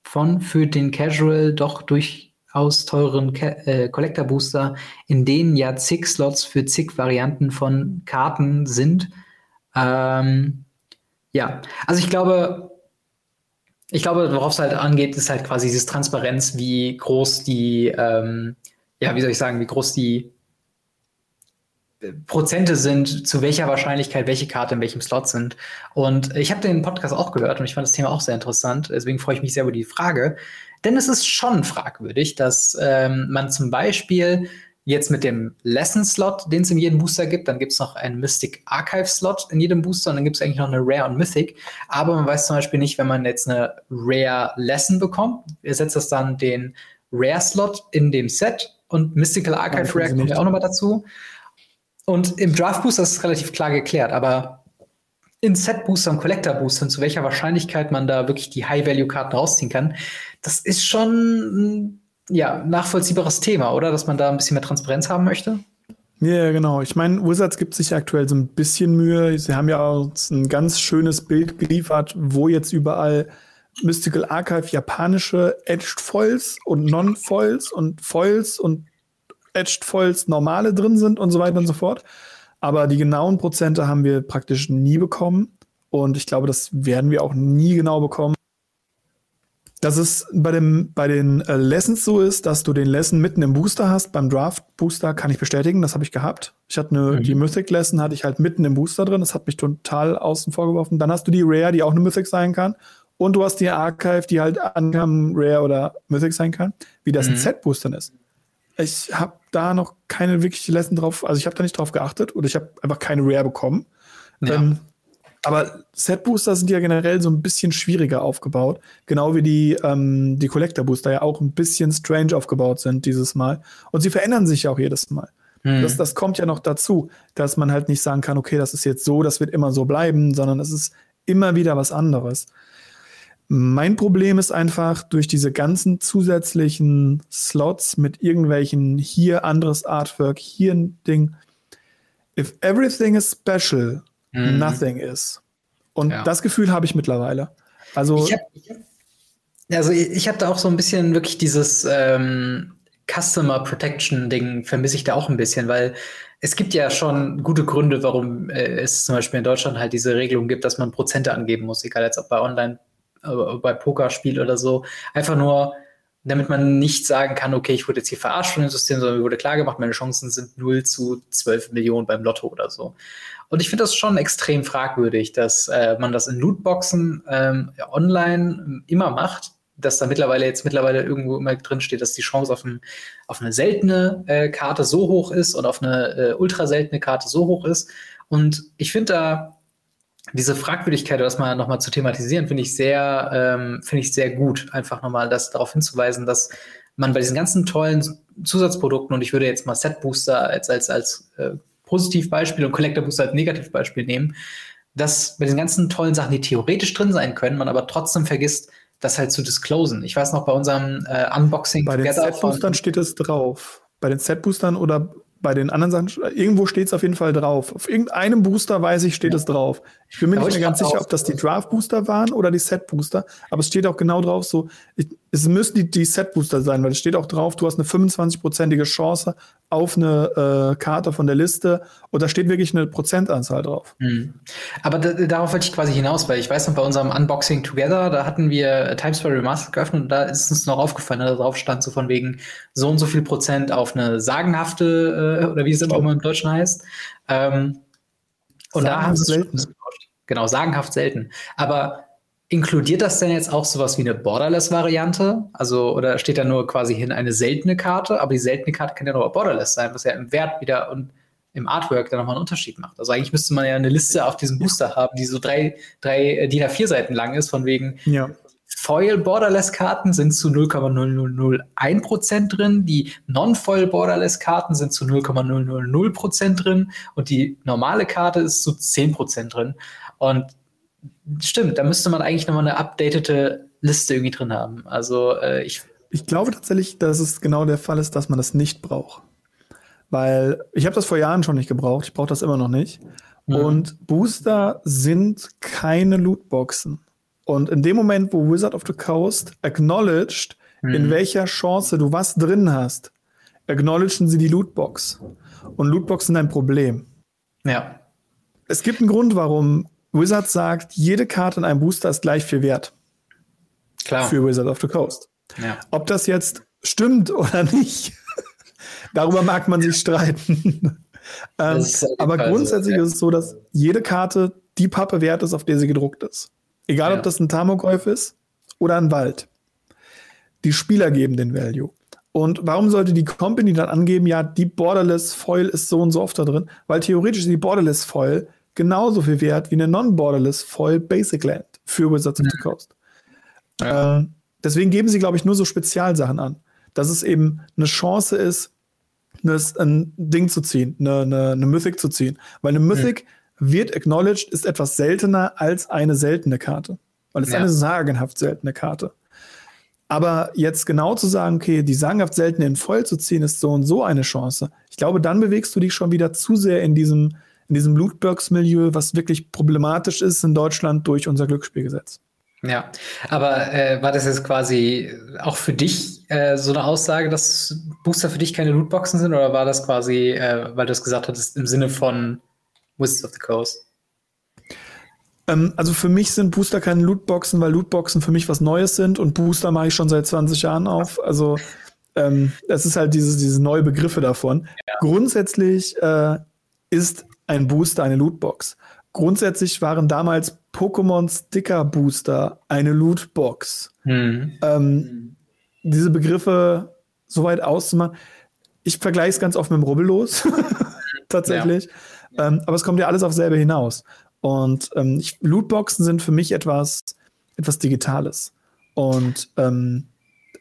von für den Casual doch durchaus teuren Ca äh, Collector Booster, in denen ja zig Slots für zig Varianten von Karten sind. Ähm, ja, also ich glaube, ich glaube, worauf es halt angeht, ist halt quasi diese Transparenz, wie groß die, ähm, ja, wie soll ich sagen, wie groß die Prozente sind, zu welcher Wahrscheinlichkeit welche Karte in welchem Slot sind. Und ich habe den Podcast auch gehört und ich fand das Thema auch sehr interessant. Deswegen freue ich mich sehr über die Frage. Denn es ist schon fragwürdig, dass ähm, man zum Beispiel jetzt mit dem Lesson-Slot, den es in jedem Booster gibt, dann gibt es noch einen Mystic Archive-Slot in jedem Booster und dann gibt es eigentlich noch eine Rare und Mythic. Aber man weiß zum Beispiel nicht, wenn man jetzt eine Rare Lesson bekommt, ersetzt das dann den Rare-Slot in dem Set und Mystical Archive Rare kommt ja auch nochmal dazu. Und im Draft Booster ist es relativ klar geklärt, aber in Set Booster und Collector Boostern, zu welcher Wahrscheinlichkeit man da wirklich die High-Value-Karten rausziehen kann, das ist schon ja, nachvollziehbares Thema, oder? Dass man da ein bisschen mehr Transparenz haben möchte. Ja, genau. Ich meine, Wizards gibt sich aktuell so ein bisschen Mühe. Sie haben ja auch ein ganz schönes Bild geliefert, wo jetzt überall Mystical Archive japanische Edged Foils und Non-Foils und Foils und Edged Foils normale drin sind und so weiter und so fort. Aber die genauen Prozente haben wir praktisch nie bekommen. Und ich glaube, das werden wir auch nie genau bekommen. Dass es bei, dem, bei den äh, Lessons so ist, dass du den Lesson mitten im Booster hast. Beim Draft Booster kann ich bestätigen, das habe ich gehabt. Ich hatte eine, mhm. die Mythic Lesson hatte ich halt mitten im Booster drin. Das hat mich total außen vor geworfen. Dann hast du die Rare, die auch eine Mythic sein kann. Und du hast die Archive, die halt ankam Rare oder Mythic sein kann. Wie das mhm. in Set-Boostern ist ich habe da noch keine wirkliche Lesson drauf, also ich habe da nicht drauf geachtet oder ich habe einfach keine Rare bekommen. Ja. Ähm, aber Set Booster sind ja generell so ein bisschen schwieriger aufgebaut, genau wie die, ähm, die Collector Booster ja auch ein bisschen strange aufgebaut sind dieses Mal. Und sie verändern sich ja auch jedes Mal. Mhm. Das, das kommt ja noch dazu, dass man halt nicht sagen kann, okay, das ist jetzt so, das wird immer so bleiben, sondern es ist immer wieder was anderes. Mein Problem ist einfach durch diese ganzen zusätzlichen Slots mit irgendwelchen hier anderes Artwork, hier ein Ding. If everything is special, mhm. nothing is. Und ja. das Gefühl habe ich mittlerweile. Also ich habe also ich hab da auch so ein bisschen wirklich dieses ähm, Customer Protection Ding vermisse ich da auch ein bisschen, weil es gibt ja schon gute Gründe, warum äh, es zum Beispiel in Deutschland halt diese Regelung gibt, dass man Prozente angeben muss, egal jetzt ob bei Online bei Pokerspiel oder so. Einfach nur, damit man nicht sagen kann, okay, ich wurde jetzt hier verarscht von dem System, sondern mir wurde klar gemacht, meine Chancen sind 0 zu 12 Millionen beim Lotto oder so. Und ich finde das schon extrem fragwürdig, dass äh, man das in Lootboxen ähm, online immer macht, dass da mittlerweile jetzt mittlerweile irgendwo immer drin steht, dass die Chance auf, ein, auf eine seltene äh, Karte so hoch ist und auf eine äh, ultra seltene Karte so hoch ist. Und ich finde da diese Fragwürdigkeit, das mal nochmal zu thematisieren, finde ich sehr, ähm, finde ich sehr gut, einfach nochmal das darauf hinzuweisen, dass man bei diesen ganzen tollen Zusatzprodukten, und ich würde jetzt mal Set Booster als, als, als äh, Positivbeispiel und Collector Booster als Negativbeispiel nehmen, dass bei den ganzen tollen Sachen, die theoretisch drin sein können, man aber trotzdem vergisst, das halt zu disclosen. Ich weiß noch bei unserem äh, Unboxing. Bei den Set-Boostern steht es drauf. Bei den Set-Boostern oder bei den anderen Sachen, irgendwo steht es auf jeden Fall drauf. Auf irgendeinem Booster weiß ich, steht ja. es drauf. Ich bin mir nicht mehr ganz sicher, ob das die Draft-Booster waren oder die Set-Booster, aber es steht auch genau drauf, so, ich, es müssen die, die Set-Booster sein, weil es steht auch drauf, du hast eine 25-prozentige Chance auf eine äh, Karte von der Liste und da steht wirklich eine Prozentanzahl drauf. Mhm. Aber darauf wollte ich quasi hinaus, weil ich weiß noch, bei unserem Unboxing Together, da hatten wir Times Square Remastered geöffnet und da ist uns noch aufgefallen, da drauf stand so von wegen so und so viel Prozent auf eine sagenhafte, äh, oder wie es immer im Deutschen heißt. Ähm, und da haben sie selten. Genau, sagenhaft selten. Aber Inkludiert das denn jetzt auch sowas wie eine Borderless-Variante? Also, oder steht da nur quasi hin eine seltene Karte, aber die seltene Karte kann ja nur Borderless sein, was ja im Wert wieder und im Artwork dann nochmal einen Unterschied macht. Also eigentlich müsste man ja eine Liste auf diesem Booster haben, die so drei, drei DIN A4 Seiten lang ist, von wegen ja. Foil Borderless Karten sind zu 0,0001% drin, die Non-Foil Borderless Karten sind zu 0,000% drin und die normale Karte ist zu 10% drin. Und stimmt, da müsste man eigentlich nochmal eine updatete Liste irgendwie drin haben. Also äh, ich. Ich glaube tatsächlich, dass es genau der Fall ist, dass man das nicht braucht. Weil ich habe das vor Jahren schon nicht gebraucht, ich brauche das immer noch nicht. Mhm. Und Booster sind keine Lootboxen. Und in dem Moment, wo Wizard of the Coast acknowledged, mhm. in welcher Chance du was drin hast, acknowledgen sie die Lootbox. Und Lootboxen sind ein Problem. Ja. Es gibt einen Grund, warum Wizard sagt, jede Karte in einem Booster ist gleich viel wert. Klar. Für Wizard of the Coast. Ja. Ob das jetzt stimmt [LAUGHS] oder nicht, darüber mag man sich streiten. ähm, aber grundsätzlich so, ja. ist es so, dass jede Karte die Pappe wert ist, auf der sie gedruckt ist. Egal, ja. ob das ein Tamogolf ist oder ein Wald. Die Spieler geben den Value. Und warum sollte die Company dann angeben, ja, die Borderless Foil ist so und so oft da drin? Weil theoretisch ist die Borderless Foil genauso viel wert wie eine Non-Borderless Foil Basic Land für Wizards of the Coast. Ja. Äh, deswegen geben sie, glaube ich, nur so Spezialsachen an. Dass es eben eine Chance ist, ein Ding zu ziehen, eine, eine, eine Mythic zu ziehen. Weil eine Mythic mhm. Wird acknowledged, ist etwas seltener als eine seltene Karte. Weil es ja. eine sagenhaft seltene Karte. Aber jetzt genau zu sagen, okay, die sagenhaft seltene in voll zu ziehen, ist so und so eine Chance. Ich glaube, dann bewegst du dich schon wieder zu sehr in diesem, in diesem Lootbox-Milieu, was wirklich problematisch ist in Deutschland durch unser Glücksspielgesetz. Ja, aber äh, war das jetzt quasi auch für dich äh, so eine Aussage, dass Booster für dich keine Lootboxen sind, oder war das quasi, äh, weil du es gesagt hattest, im Sinne von Wizards of the Coast? Ähm, also für mich sind Booster keine Lootboxen, weil Lootboxen für mich was Neues sind und Booster mache ich schon seit 20 Jahren auf. Also ähm, es ist halt diese, diese neue Begriffe davon. Ja. Grundsätzlich äh, ist ein Booster, eine Lootbox. Grundsätzlich waren damals Pokémon Sticker Booster eine Lootbox. Mhm. Ähm, diese Begriffe so weit auszumachen. Ich vergleiche es ganz oft mit dem Rubbellos, [LAUGHS] tatsächlich. Ja. Ähm, aber es kommt ja alles auf selbe hinaus. Und ähm, ich, Lootboxen sind für mich etwas, etwas Digitales. Und ähm,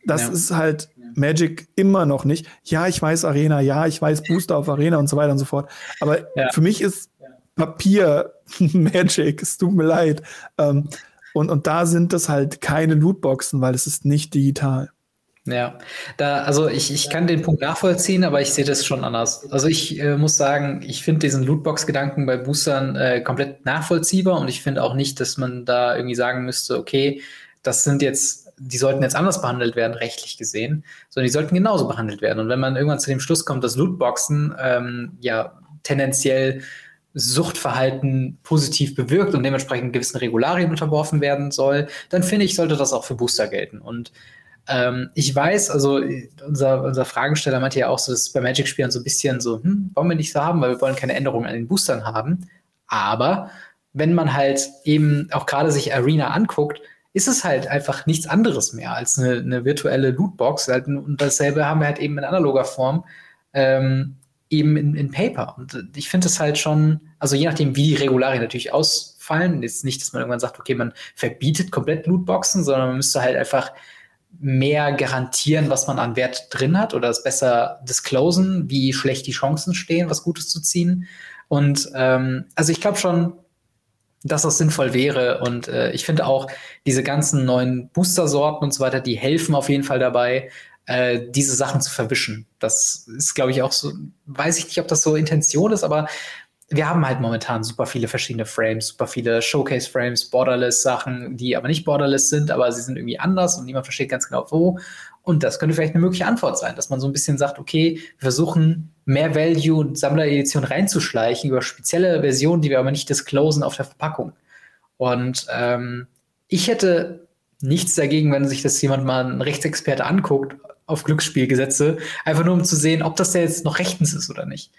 das ja. ist halt Magic immer noch nicht. Ja, ich weiß Arena, ja, ich weiß Booster auf Arena und so weiter und so fort. Aber ja. für mich ist Papier [LAUGHS] Magic, es tut mir leid. Ähm, und, und da sind das halt keine Lootboxen, weil es ist nicht digital. Ja, da, also ich, ich kann den Punkt nachvollziehen, aber ich sehe das schon anders. Also ich äh, muss sagen, ich finde diesen Lootbox-Gedanken bei Boostern äh, komplett nachvollziehbar und ich finde auch nicht, dass man da irgendwie sagen müsste, okay, das sind jetzt die sollten jetzt anders behandelt werden, rechtlich gesehen, sondern die sollten genauso behandelt werden. Und wenn man irgendwann zu dem Schluss kommt, dass Lootboxen ähm, ja tendenziell Suchtverhalten positiv bewirkt und dementsprechend gewissen Regularien unterworfen werden soll, dann finde ich, sollte das auch für Booster gelten. Und ähm, ich weiß, also unser, unser Fragesteller meinte ja auch so, dass bei Magic-Spielern so ein bisschen so, hm, wollen wir nicht so haben, weil wir wollen keine Änderungen an den Boostern haben. Aber wenn man halt eben auch gerade sich Arena anguckt, ist es halt einfach nichts anderes mehr als eine, eine virtuelle Lootbox. Halt, und dasselbe haben wir halt eben in analoger Form, ähm, eben in, in Paper. Und ich finde es halt schon, also je nachdem, wie die Regularien natürlich aus, fallen. Jetzt nicht, dass man irgendwann sagt, okay, man verbietet komplett Lootboxen, sondern man müsste halt einfach mehr garantieren, was man an Wert drin hat oder es besser disclosen, wie schlecht die Chancen stehen, was Gutes zu ziehen. Und ähm, also ich glaube schon, dass das sinnvoll wäre. Und äh, ich finde auch diese ganzen neuen Booster-Sorten und so weiter, die helfen auf jeden Fall dabei, äh, diese Sachen zu verwischen. Das ist, glaube ich, auch so, weiß ich nicht, ob das so Intention ist, aber wir haben halt momentan super viele verschiedene Frames, super viele Showcase-Frames, Borderless-Sachen, die aber nicht Borderless sind, aber sie sind irgendwie anders und niemand versteht ganz genau wo. Und das könnte vielleicht eine mögliche Antwort sein, dass man so ein bisschen sagt, okay, wir versuchen mehr Value und Sammleredition reinzuschleichen über spezielle Versionen, die wir aber nicht disclosen auf der Verpackung. Und ähm, ich hätte nichts dagegen, wenn sich das jemand mal ein Rechtsexperte anguckt auf Glücksspielgesetze, einfach nur um zu sehen, ob das da jetzt noch rechtens ist oder nicht.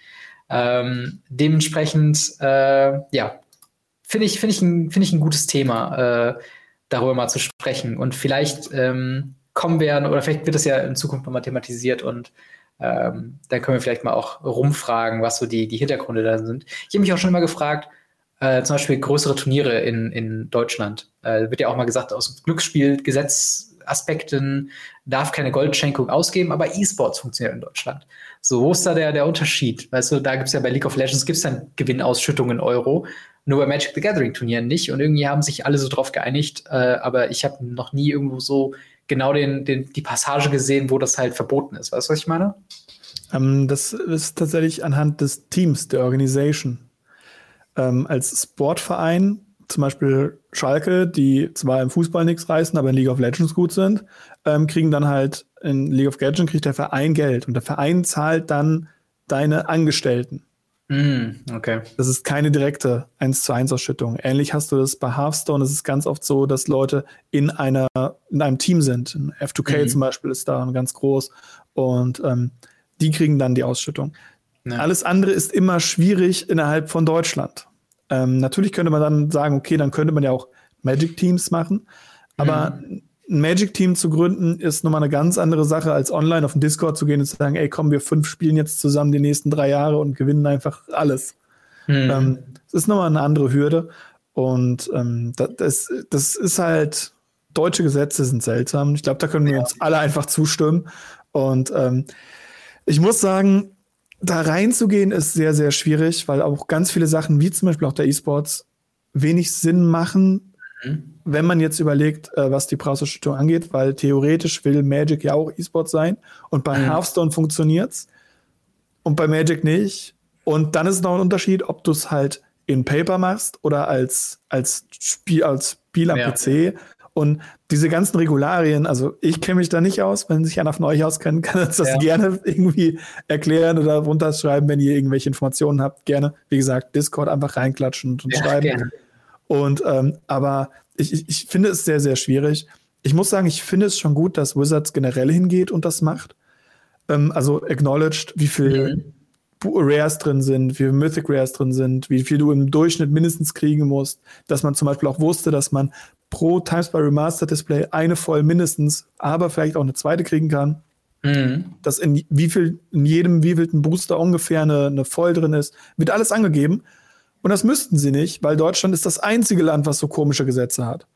Ähm, dementsprechend, äh, ja, finde ich, finde ich, ein, finde ich ein gutes Thema, äh, darüber mal zu sprechen. Und vielleicht ähm, kommen wir, oder vielleicht wird das ja in Zukunft nochmal thematisiert und ähm, dann können wir vielleicht mal auch rumfragen, was so die, die Hintergründe da sind. Ich habe mich auch schon immer gefragt, äh, zum Beispiel größere Turniere in, in Deutschland. Äh, wird ja auch mal gesagt, aus Glücksspielgesetzaspekten darf keine Goldschenkung ausgeben, aber E-Sports funktioniert in Deutschland. So, wo ist da der, der Unterschied? Weißt du, da gibt es ja bei League of Legends gibt's dann Gewinnausschüttungen in Euro, nur bei Magic the Gathering Turnieren nicht. Und irgendwie haben sich alle so drauf geeinigt, äh, aber ich habe noch nie irgendwo so genau den, den, die Passage gesehen, wo das halt verboten ist. Weißt du, was ich meine? Ähm, das ist tatsächlich anhand des Teams, der Organisation. Ähm, als Sportverein zum Beispiel Schalke, die zwar im Fußball nichts reißen, aber in League of Legends gut sind, ähm, kriegen dann halt in League of Legends kriegt der Verein Geld und der Verein zahlt dann deine Angestellten. Mm, okay. Das ist keine direkte 1 zu 1 Ausschüttung. Ähnlich hast du das bei Hearthstone. Es ist ganz oft so, dass Leute in einer, in einem Team sind. F2K mhm. zum Beispiel ist da ganz groß und ähm, die kriegen dann die Ausschüttung. Ja. Alles andere ist immer schwierig innerhalb von Deutschland. Ähm, natürlich könnte man dann sagen, okay, dann könnte man ja auch Magic Teams machen. Aber mhm. ein Magic Team zu gründen ist nochmal eine ganz andere Sache, als online auf den Discord zu gehen und zu sagen, ey, komm, wir fünf spielen jetzt zusammen die nächsten drei Jahre und gewinnen einfach alles. Mhm. Ähm, das ist nochmal eine andere Hürde. Und ähm, das, das ist halt, deutsche Gesetze sind seltsam. Ich glaube, da können wir ja. uns alle einfach zustimmen. Und ähm, ich muss sagen, da reinzugehen ist sehr, sehr schwierig, weil auch ganz viele Sachen, wie zum Beispiel auch der E-Sports, wenig Sinn machen, mhm. wenn man jetzt überlegt, äh, was die Preisausschüttung angeht, weil theoretisch will Magic ja auch E-Sport sein und bei mhm. Hearthstone funktioniert's und bei Magic nicht. Und dann ist es noch ein Unterschied, ob du es halt in Paper machst oder als, als Spiel, als Spiel am ja. PC und diese ganzen Regularien, also ich kenne mich da nicht aus. Wenn sich einer von euch auskennt, [LAUGHS] kann uns das ja. gerne irgendwie erklären oder runterschreiben, wenn ihr irgendwelche Informationen habt. Gerne, wie gesagt, Discord einfach reinklatschen und, ja, schreiben. Gerne. Und ähm, aber ich, ich, ich finde es sehr, sehr schwierig. Ich muss sagen, ich finde es schon gut, dass Wizards generell hingeht und das macht. Ähm, also acknowledged, wie viel mhm. Rares drin sind, wie viel Mythic Rares drin sind, wie viel du im Durchschnitt mindestens kriegen musst, dass man zum Beispiel auch wusste, dass man pro Times by Remastered Display eine voll mindestens, aber vielleicht auch eine zweite kriegen kann. Mhm. Dass in wie viel, in jedem wievielten Booster ungefähr eine, eine voll drin ist, wird alles angegeben. Und das müssten sie nicht, weil Deutschland ist das einzige Land, was so komische Gesetze hat.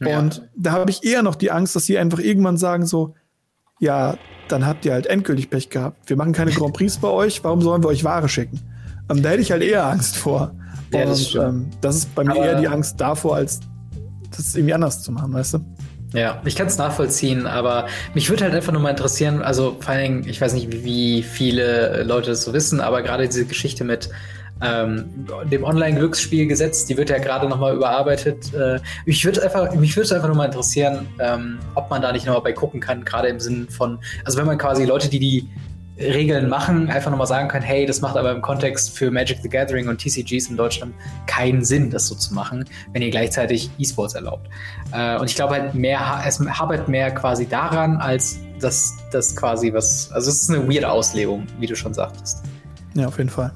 Ja. Und da habe ich eher noch die Angst, dass sie einfach irgendwann sagen so, ja, dann habt ihr halt endgültig Pech gehabt. Wir machen keine Grand Prix bei euch, warum sollen wir euch Ware schicken? Ähm, da hätte ich halt eher Angst vor. Ja, das, Und, ähm, das ist bei mir Aber eher die Angst davor, als das irgendwie anders zu machen, weißt du? Ja, ich kann es nachvollziehen, aber mich würde halt einfach nur mal interessieren, also vor allen Dingen, ich weiß nicht, wie viele Leute das so wissen, aber gerade diese Geschichte mit ähm, dem Online-Glücksspielgesetz, die wird ja gerade nochmal überarbeitet. Äh, ich würde einfach, mich würde es einfach nur mal interessieren, ähm, ob man da nicht nochmal bei gucken kann, gerade im Sinn von, also wenn man quasi Leute, die die Regeln machen, einfach nochmal sagen können, hey, das macht aber im Kontext für Magic the Gathering und TCGs in Deutschland keinen Sinn, das so zu machen, wenn ihr gleichzeitig E-Sports erlaubt. Äh, und ich glaube halt mehr, es arbeitet mehr quasi daran, als dass das quasi was, also es ist eine weirde Auslegung, wie du schon sagtest. Ja, auf jeden Fall.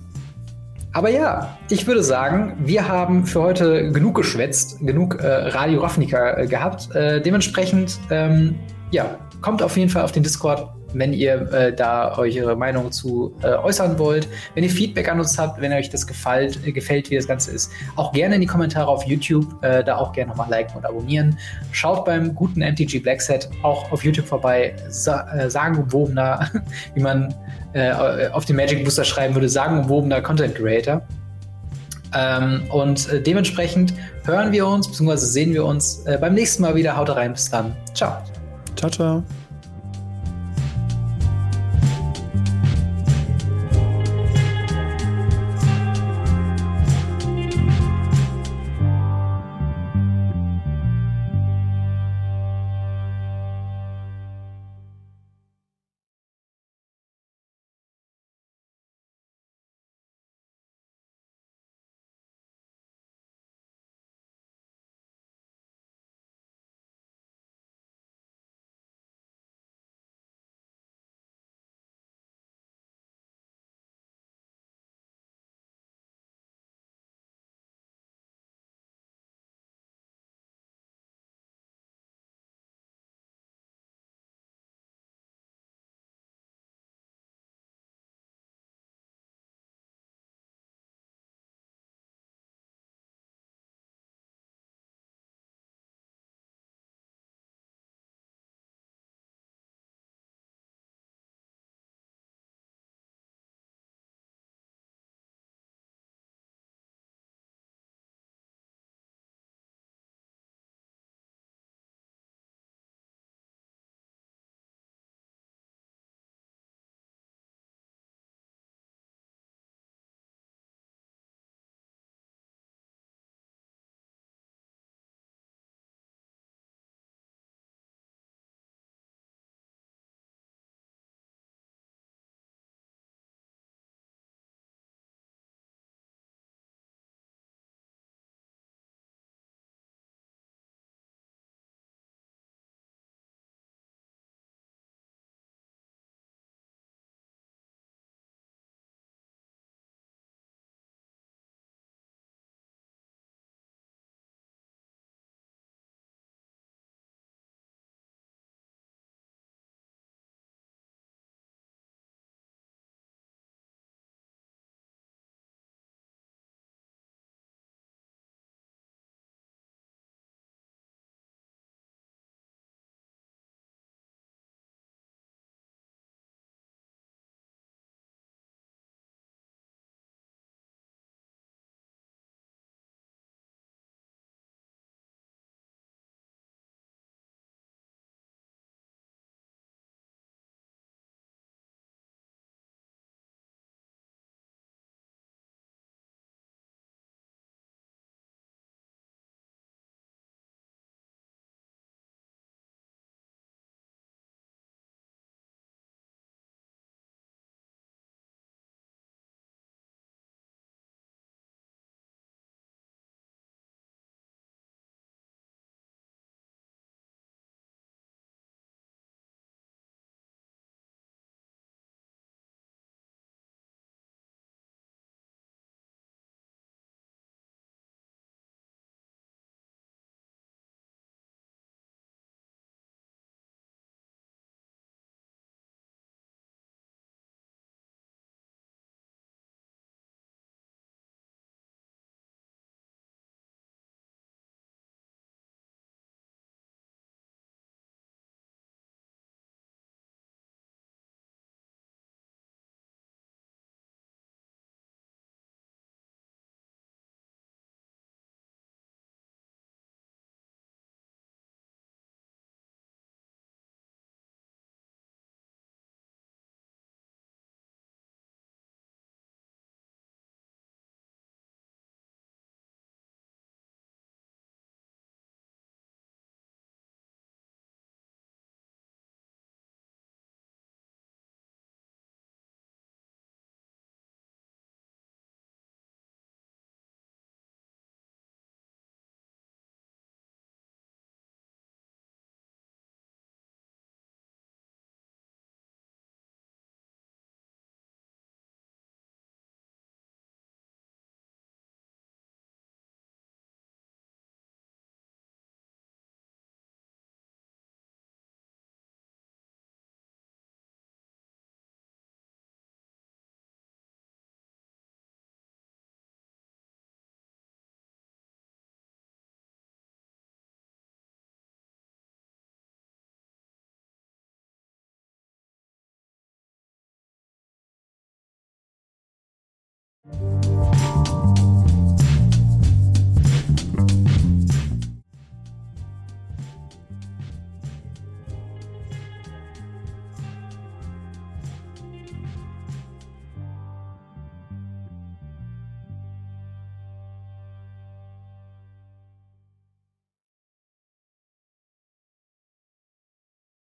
Aber ja, ich würde sagen, wir haben für heute genug geschwätzt, genug äh, Radio Ravnica äh, gehabt. Äh, dementsprechend, ähm, ja, kommt auf jeden Fall auf den Discord wenn ihr äh, da eure Meinung zu äh, äußern wollt. Wenn ihr Feedback an uns habt, wenn euch das gefällt, äh, gefällt wie das Ganze ist, auch gerne in die Kommentare auf YouTube, äh, da auch gerne nochmal liken und abonnieren. Schaut beim guten MTG Blackset auch auf YouTube vorbei, sa äh, sagenumwobener, [LAUGHS] wie man äh, auf den Magic Booster schreiben würde, sagenumwobener Content Creator. Ähm, und dementsprechend hören wir uns, beziehungsweise sehen wir uns beim nächsten Mal wieder. Haut rein, bis dann. Ciao. Ciao, ciao.